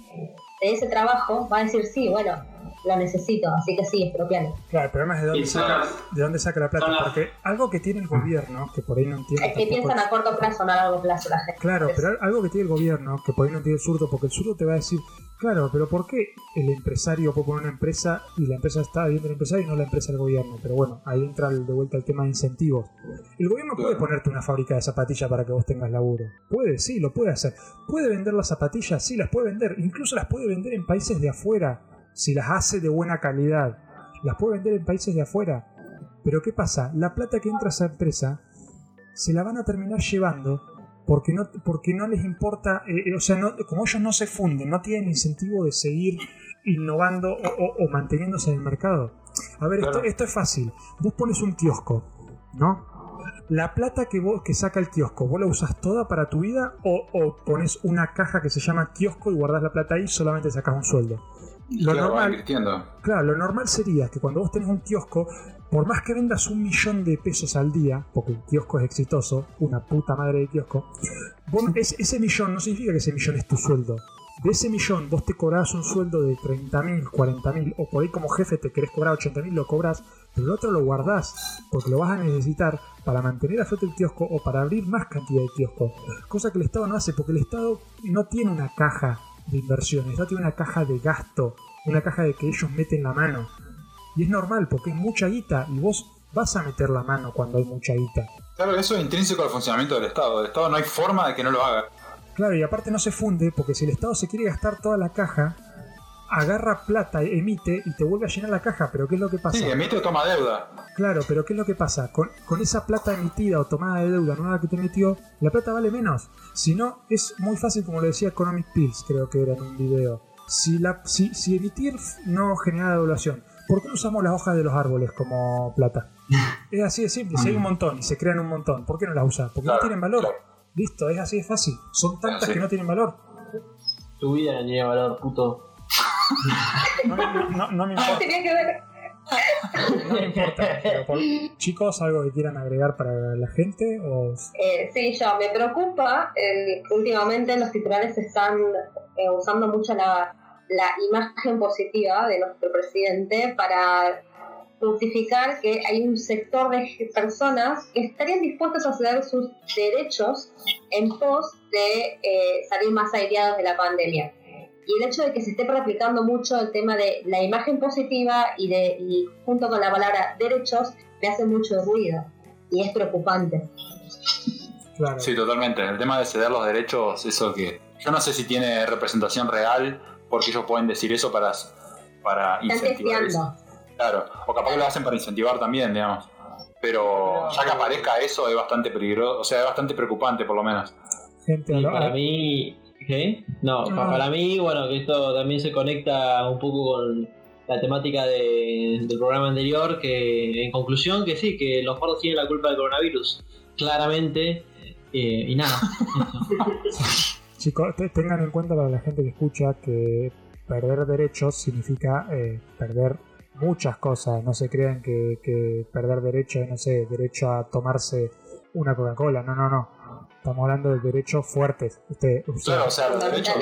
de ese trabajo va a decir, sí, bueno, lo necesito, así que sí, expropialo. Claro, el problema es de dónde, saca, de dónde saca la plata. Porque algo que tiene el gobierno, que por ahí no entiendo. Es que piensan a corto plazo, no a largo plazo la gente. Claro, pero algo que tiene el gobierno, que por ahí no entiende el zurdo, porque el zurdo te va a decir, claro, pero ¿por qué el empresario puede poner una empresa y la empresa está viendo el empresario y no la empresa del gobierno? Pero bueno, ahí entra de vuelta el tema de incentivos. El gobierno puede Claro. ponerte una fábrica de zapatillas para que vos tengas laburo. Puede, sí, lo puede hacer. Puede vender las zapatillas, sí, las puede vender. Incluso las puede vender en países de afuera, si las hace de buena calidad. Las puede vender en países de afuera. Pero ¿qué pasa? La plata que entra a esa empresa se la van a terminar llevando porque no, porque no les importa, eh, eh, o sea, no- como ellos no se funden, no tienen incentivo de seguir innovando o, o- o manteniéndose en el mercado. A ver, esto, esto es fácil. Vos pones un kiosco, ¿no? La plata que, vos, que saca el kiosco, ¿vos la usás toda para tu vida o, o pones una caja que se llama kiosco y guardás la plata ahí y solamente sacás un sueldo? Lo Claro, normal. Claro, lo normal sería que cuando vos tenés un kiosco, por más que vendas un millón de pesos al día, porque el kiosco es exitoso, una puta madre de kiosco, vos- es- ese millón no significa que ese millón es tu sueldo. De ese millón vos te cobrás un sueldo de 30.000, 40.000, o por ahí como jefe te querés cobrar 80.000, lo cobras, pero el otro lo guardás, porque lo vas a necesitar para mantener a flote el kiosco o para abrir más cantidad de kioscos. Cosa que el Estado no hace, porque el Estado no tiene una caja de inversiones, Estado tiene una caja de gasto, una caja de que ellos meten la mano. Y es normal, porque es mucha guita, y vos vas a meter la mano cuando hay mucha guita. Claro, eso es intrínseco al funcionamiento del Estado. El Estado no hay forma de que no lo haga. Claro, y aparte no se funde, porque si el Estado se quiere gastar toda la caja, agarra plata, emite y te vuelve a llenar la caja, pero ¿qué es lo que pasa? Sí, emite o toma deuda. Claro, pero ¿qué es lo que pasa? Con, con esa plata emitida o tomada de deuda nueva que te metió, la plata vale menos. Si no, es muy fácil, como lo decía Economic Pills, creo que era en un video. Si, la, si, si emitir no genera devaluación, ¿por qué no usamos las hojas de los árboles como plata? Es así de simple, si hay un montón y se crean un montón, ¿por qué no las usas? Porque no tienen valor. claro. Listo, es así de fácil. Son tantas que no tienen valor. Tu vida no tiene valor, puto. No, me- no- no me importa. Tenía que ver. No me importa. pero por- chicos, ¿algo que quieran agregar para la gente? O... Eh, sí, yo me preocupa. el- últimamente los titulares están eh, usando mucho la, la imagen positiva de nuestro presidente para justificar que hay un sector de personas que estarían dispuestas a ceder sus derechos en pos de eh, salir más aireados de la pandemia. Y el hecho de que se esté practicando mucho el tema de la imagen positiva y, de, y junto con la palabra derechos me hace mucho ruido y es preocupante. Claro. Sí, totalmente. El tema de ceder los derechos, eso que. Yo no sé si tiene representación real, porque ellos pueden decir eso para, para Están incentivar eso. testeando. Claro, o capaz que lo hacen para incentivar también, digamos. Pero ya que aparezca eso es bastante peligroso, o sea, es bastante preocupante por lo menos. Gente, Y para a- mí, No, pa- No. para mí, bueno, que esto también se conecta un poco con la temática de- del programa anterior, que en conclusión, que sí, que los gordos tienen la culpa del coronavirus, claramente, eh, y nada. Chicos, te- tengan en cuenta para la gente que escucha que perder derechos significa eh, perder muchas cosas. No se crean que, que perder derechos no sé, derecho a tomarse una Coca-Cola. No, no, no. Estamos hablando de derechos fuertes. Este, o sea, Claro, o sea, los derechos,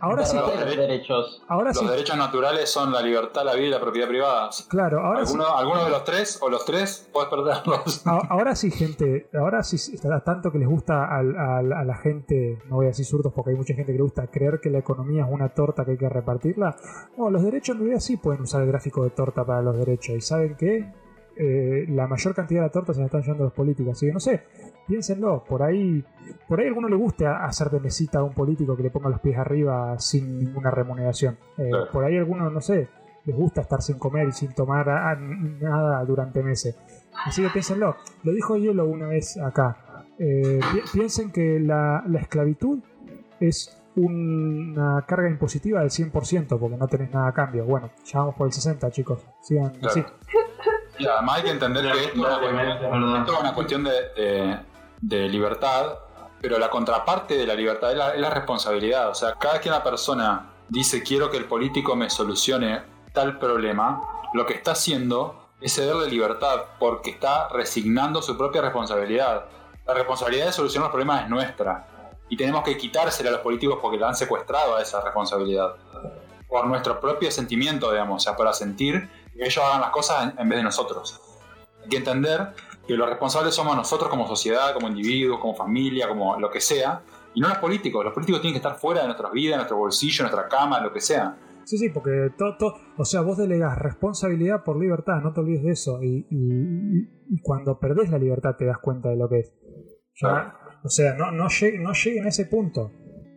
Ahora- sí. Perder derechos. ahora sí, los derechos naturales son la libertad, la vida y la propiedad privada. claro, ahora sí. Alguno, alguno de los tres o los tres puedes perderlos. A- Ahora sí, gente, ahora sí estará tanto que les gusta al- al- a, la gente, no voy a decir zurdos porque hay mucha gente que le gusta creer que la economía es una torta que hay que repartirla. No, los derechos en realidad sí pueden usar el gráfico de torta para los derechos. ¿Y saben qué? Eh, la mayor cantidad de la torta se la están llevando los políticos. Así que no sé, piénsenlo. Por ahí, por ahí a alguno le gusta hacer de mesita a un político que le ponga los pies arriba sin ninguna remuneración. Eh, Claro. Por ahí a alguno, no sé, les gusta estar sin comer y sin tomar a- nada durante meses. Así que piénsenlo. Lo dijo Hielo una vez acá. Eh, pi- piensen que la, la esclavitud es una carga impositiva del 100% porque no tenés nada a cambio. Bueno, ya vamos por el 60, chicos. Sigan Claro. así. Y además hay que entender que esto, es una cuestión de, de- de libertad, pero la contraparte de la libertad es la, es la responsabilidad. O sea, cada vez que una persona dice quiero que el político me solucione tal problema, lo que está haciendo es cederle libertad porque está resignando su propia responsabilidad. La responsabilidad de solucionar los problemas es nuestra y tenemos que quitársela a los políticos porque la han secuestrado a esa responsabilidad por nuestro propio sentimiento, digamos, o sea, para sentir que ellos hagan las cosas en, en vez de nosotros. Hay que entender que los responsables somos nosotros como sociedad, como individuos, como familia, como lo que sea, y no los políticos. Los políticos tienen que estar fuera de nuestras vidas, de nuestro bolsillo, de nuestra cama, lo que sea. Sí, sí, porque todo, todo- o sea, vos delegás responsabilidad por libertad, no te olvides de eso. Y, y- y cuando perdés la libertad te das cuenta de lo que es. Ya, Claro. O sea, no, no, llegue- no lleguen a ese punto.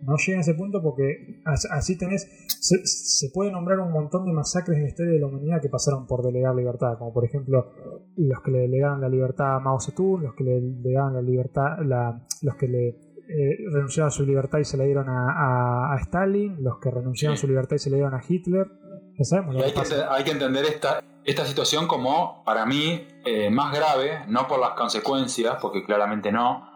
No lleguen a ese punto porque as- así tenés. Se, se puede nombrar un montón de masacres en la historia de la humanidad que pasaron por delegar libertad. Como por ejemplo, los que le delegaron la libertad a Mao Zedong, los que le delegaron la libertad, la, los que le eh, renunciaron a su libertad y se la dieron a, a- a Stalin, los que renunciaron a su libertad y se la dieron a Hitler. Ya sabemos Y hay que hay entender esta, esta situación como, para mí, eh, más grave, no por las consecuencias, porque claramente no,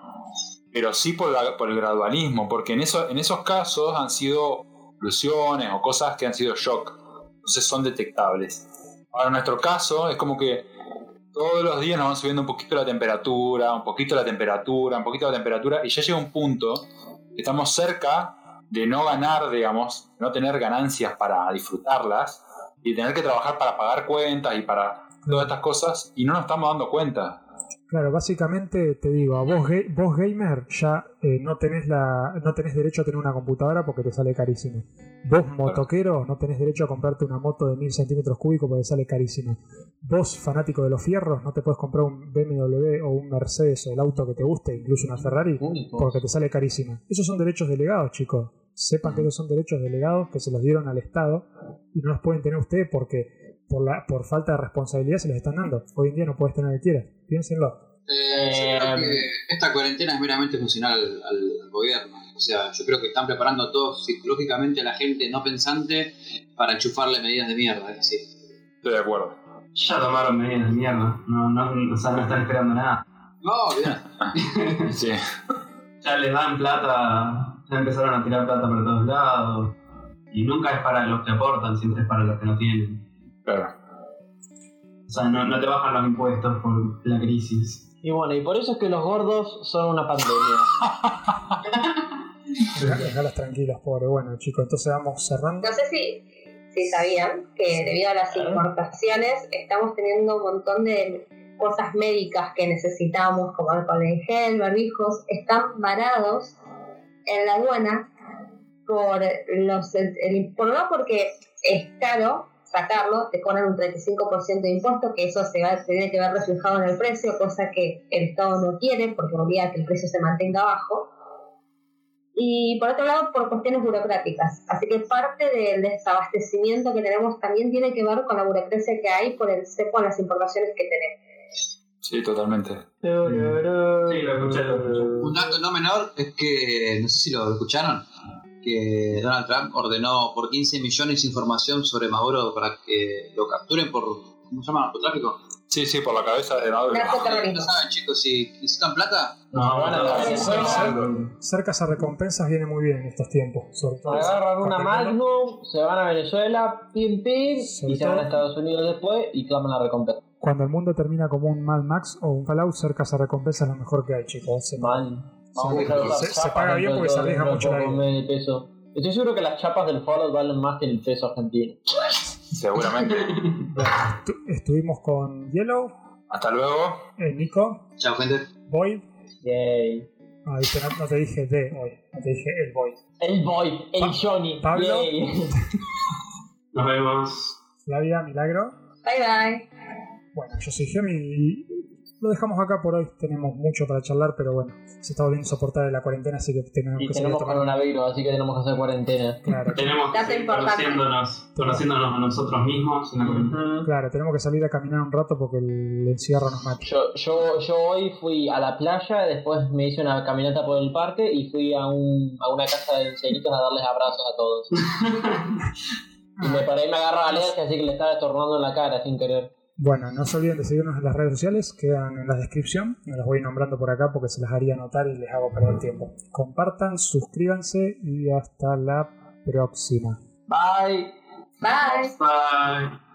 pero sí por, la- por el gradualismo, porque en, eso, en esos casos han sido explosiones o cosas que han sido shock. Entonces son detectables. Ahora, en nuestro caso, es como que todos los días nos van subiendo un poquito la temperatura, un poquito la temperatura, un poquito la temperatura, y ya llega un punto que estamos cerca de no ganar, digamos, no tener ganancias para disfrutarlas y tener que trabajar para pagar cuentas y para todas estas cosas y no nos estamos dando cuenta. Claro, básicamente te digo, a vos, vos gamer ya eh, no tenés la no tenés derecho a tener una computadora porque te sale carísimo. Vos motoquero no tenés derecho a comprarte una moto de 1000 centímetros cúbicos porque sale carísimo. Vos fanático de los fierros no te puedes comprar un BMW o un Mercedes o el auto que te guste, incluso una Ferrari, porque te sale carísimo. Esos son derechos delegados, chicos. Sepan que esos son derechos delegados que se los dieron al Estado y no los pueden tener ustedes porque por, la, por falta de responsabilidad se los están dando. Hoy en día no puedes tener el que quieras. Piénsenlo. Eh, yo creo que esta cuarentena es meramente funcional al, al- al gobierno. O sea, yo creo que están preparando todo psicológicamente a la gente no pensante para enchufarle medidas de mierda, es así. Estoy de acuerdo. Ya tomaron medidas de mierda. No, no, o sea, no están esperando nada. No, bien. Sí. Ya les dan plata, ya empezaron a tirar plata por todos lados. Y nunca es para los que aportan, siempre es para los que no tienen. Claro. O sea, no, no te bajan los impuestos por la crisis. Y bueno, y por eso es que los gordos son una pandemia. Deja- Dejalos tranquilos, pobre. Bueno, chicos, entonces vamos cerrando. No sé si, si sabían que debido a las importaciones estamos teniendo un montón de cosas médicas que necesitamos, como alcohol en gel, barbijos, están varados en la aduana por los el, el- por no porque es caro sacarlo, te cobran un 35% de impuesto, que eso se, va, se tiene que ver reflejado en el precio, cosa que el Estado no quiere porque obliga a que el precio se mantenga bajo y por otro lado por cuestiones burocráticas. Así que parte del desabastecimiento que tenemos también tiene que ver con la burocracia que hay por el cepo en las importaciones que tenemos. Sí, totalmente. Sí, lo escuché, lo escuché. Un dato no menor es que, no sé si lo escucharon, que Donald Trump ordenó por 15 millones información sobre Maduro para que lo capturen por, ¿cómo se llama? Narcotráfico. Sí, sí, por la cabeza de Maduro. Narcoterrorismo. ¿No saben, chicos? Si necesitan plata, No, van a no. Ser recompensas viene muy bien en estos tiempos, sobre todo. Agarran una Magnum, se van a Venezuela, pim pim, y se van a Estados Unidos después y claman la recompensa. Cuando el mundo termina como un Mad Max o un Fallout, ser recompensas es lo mejor que hay, chicos. Se- Man. Vamos Se- a usar se- se paga bien de porque se de mucho la poco vida. medio peso. Estoy seguro que las chapas del Fallout valen más que el peso argentino. Seguramente. Bueno, estu- estuvimos con Yellow, Hasta luego. eh, Nico, chao gente. Void. Yay. Ah, viste, no, te dije de hoy, no te dije el Void. El Boy, el Pa- Johnny. Pablo. Yay. Nos vemos. Flavia, Milagro. Bye bye. Bueno, yo soy Gemi y lo dejamos acá por hoy. Tenemos mucho para charlar, pero bueno, se está volviendo insoportable la cuarentena, así que tenemos Y que tenemos coronavirus, así que tenemos que hacer cuarentena. Claro, Tenemos que seguir conociéndonos, conociéndonos a nosotros mismos en la cuarentena. claro, tenemos que salir a caminar un rato porque el encierro nos mata. Yo, yo, yo hoy fui a la playa, después me hice una caminata por el parque y fui a, un, a una casa de ancianitos a darles abrazos a todos. y me paré y me agarró alergia, así que le estaba estornando en la cara sin querer. Bueno, no se olviden de seguirnos en las redes sociales, quedan en la descripción. No las voy nombrando por acá porque se las haría anotar y les hago perder tiempo. Compartan, suscríbanse y hasta la próxima. Bye. Bye. Bye.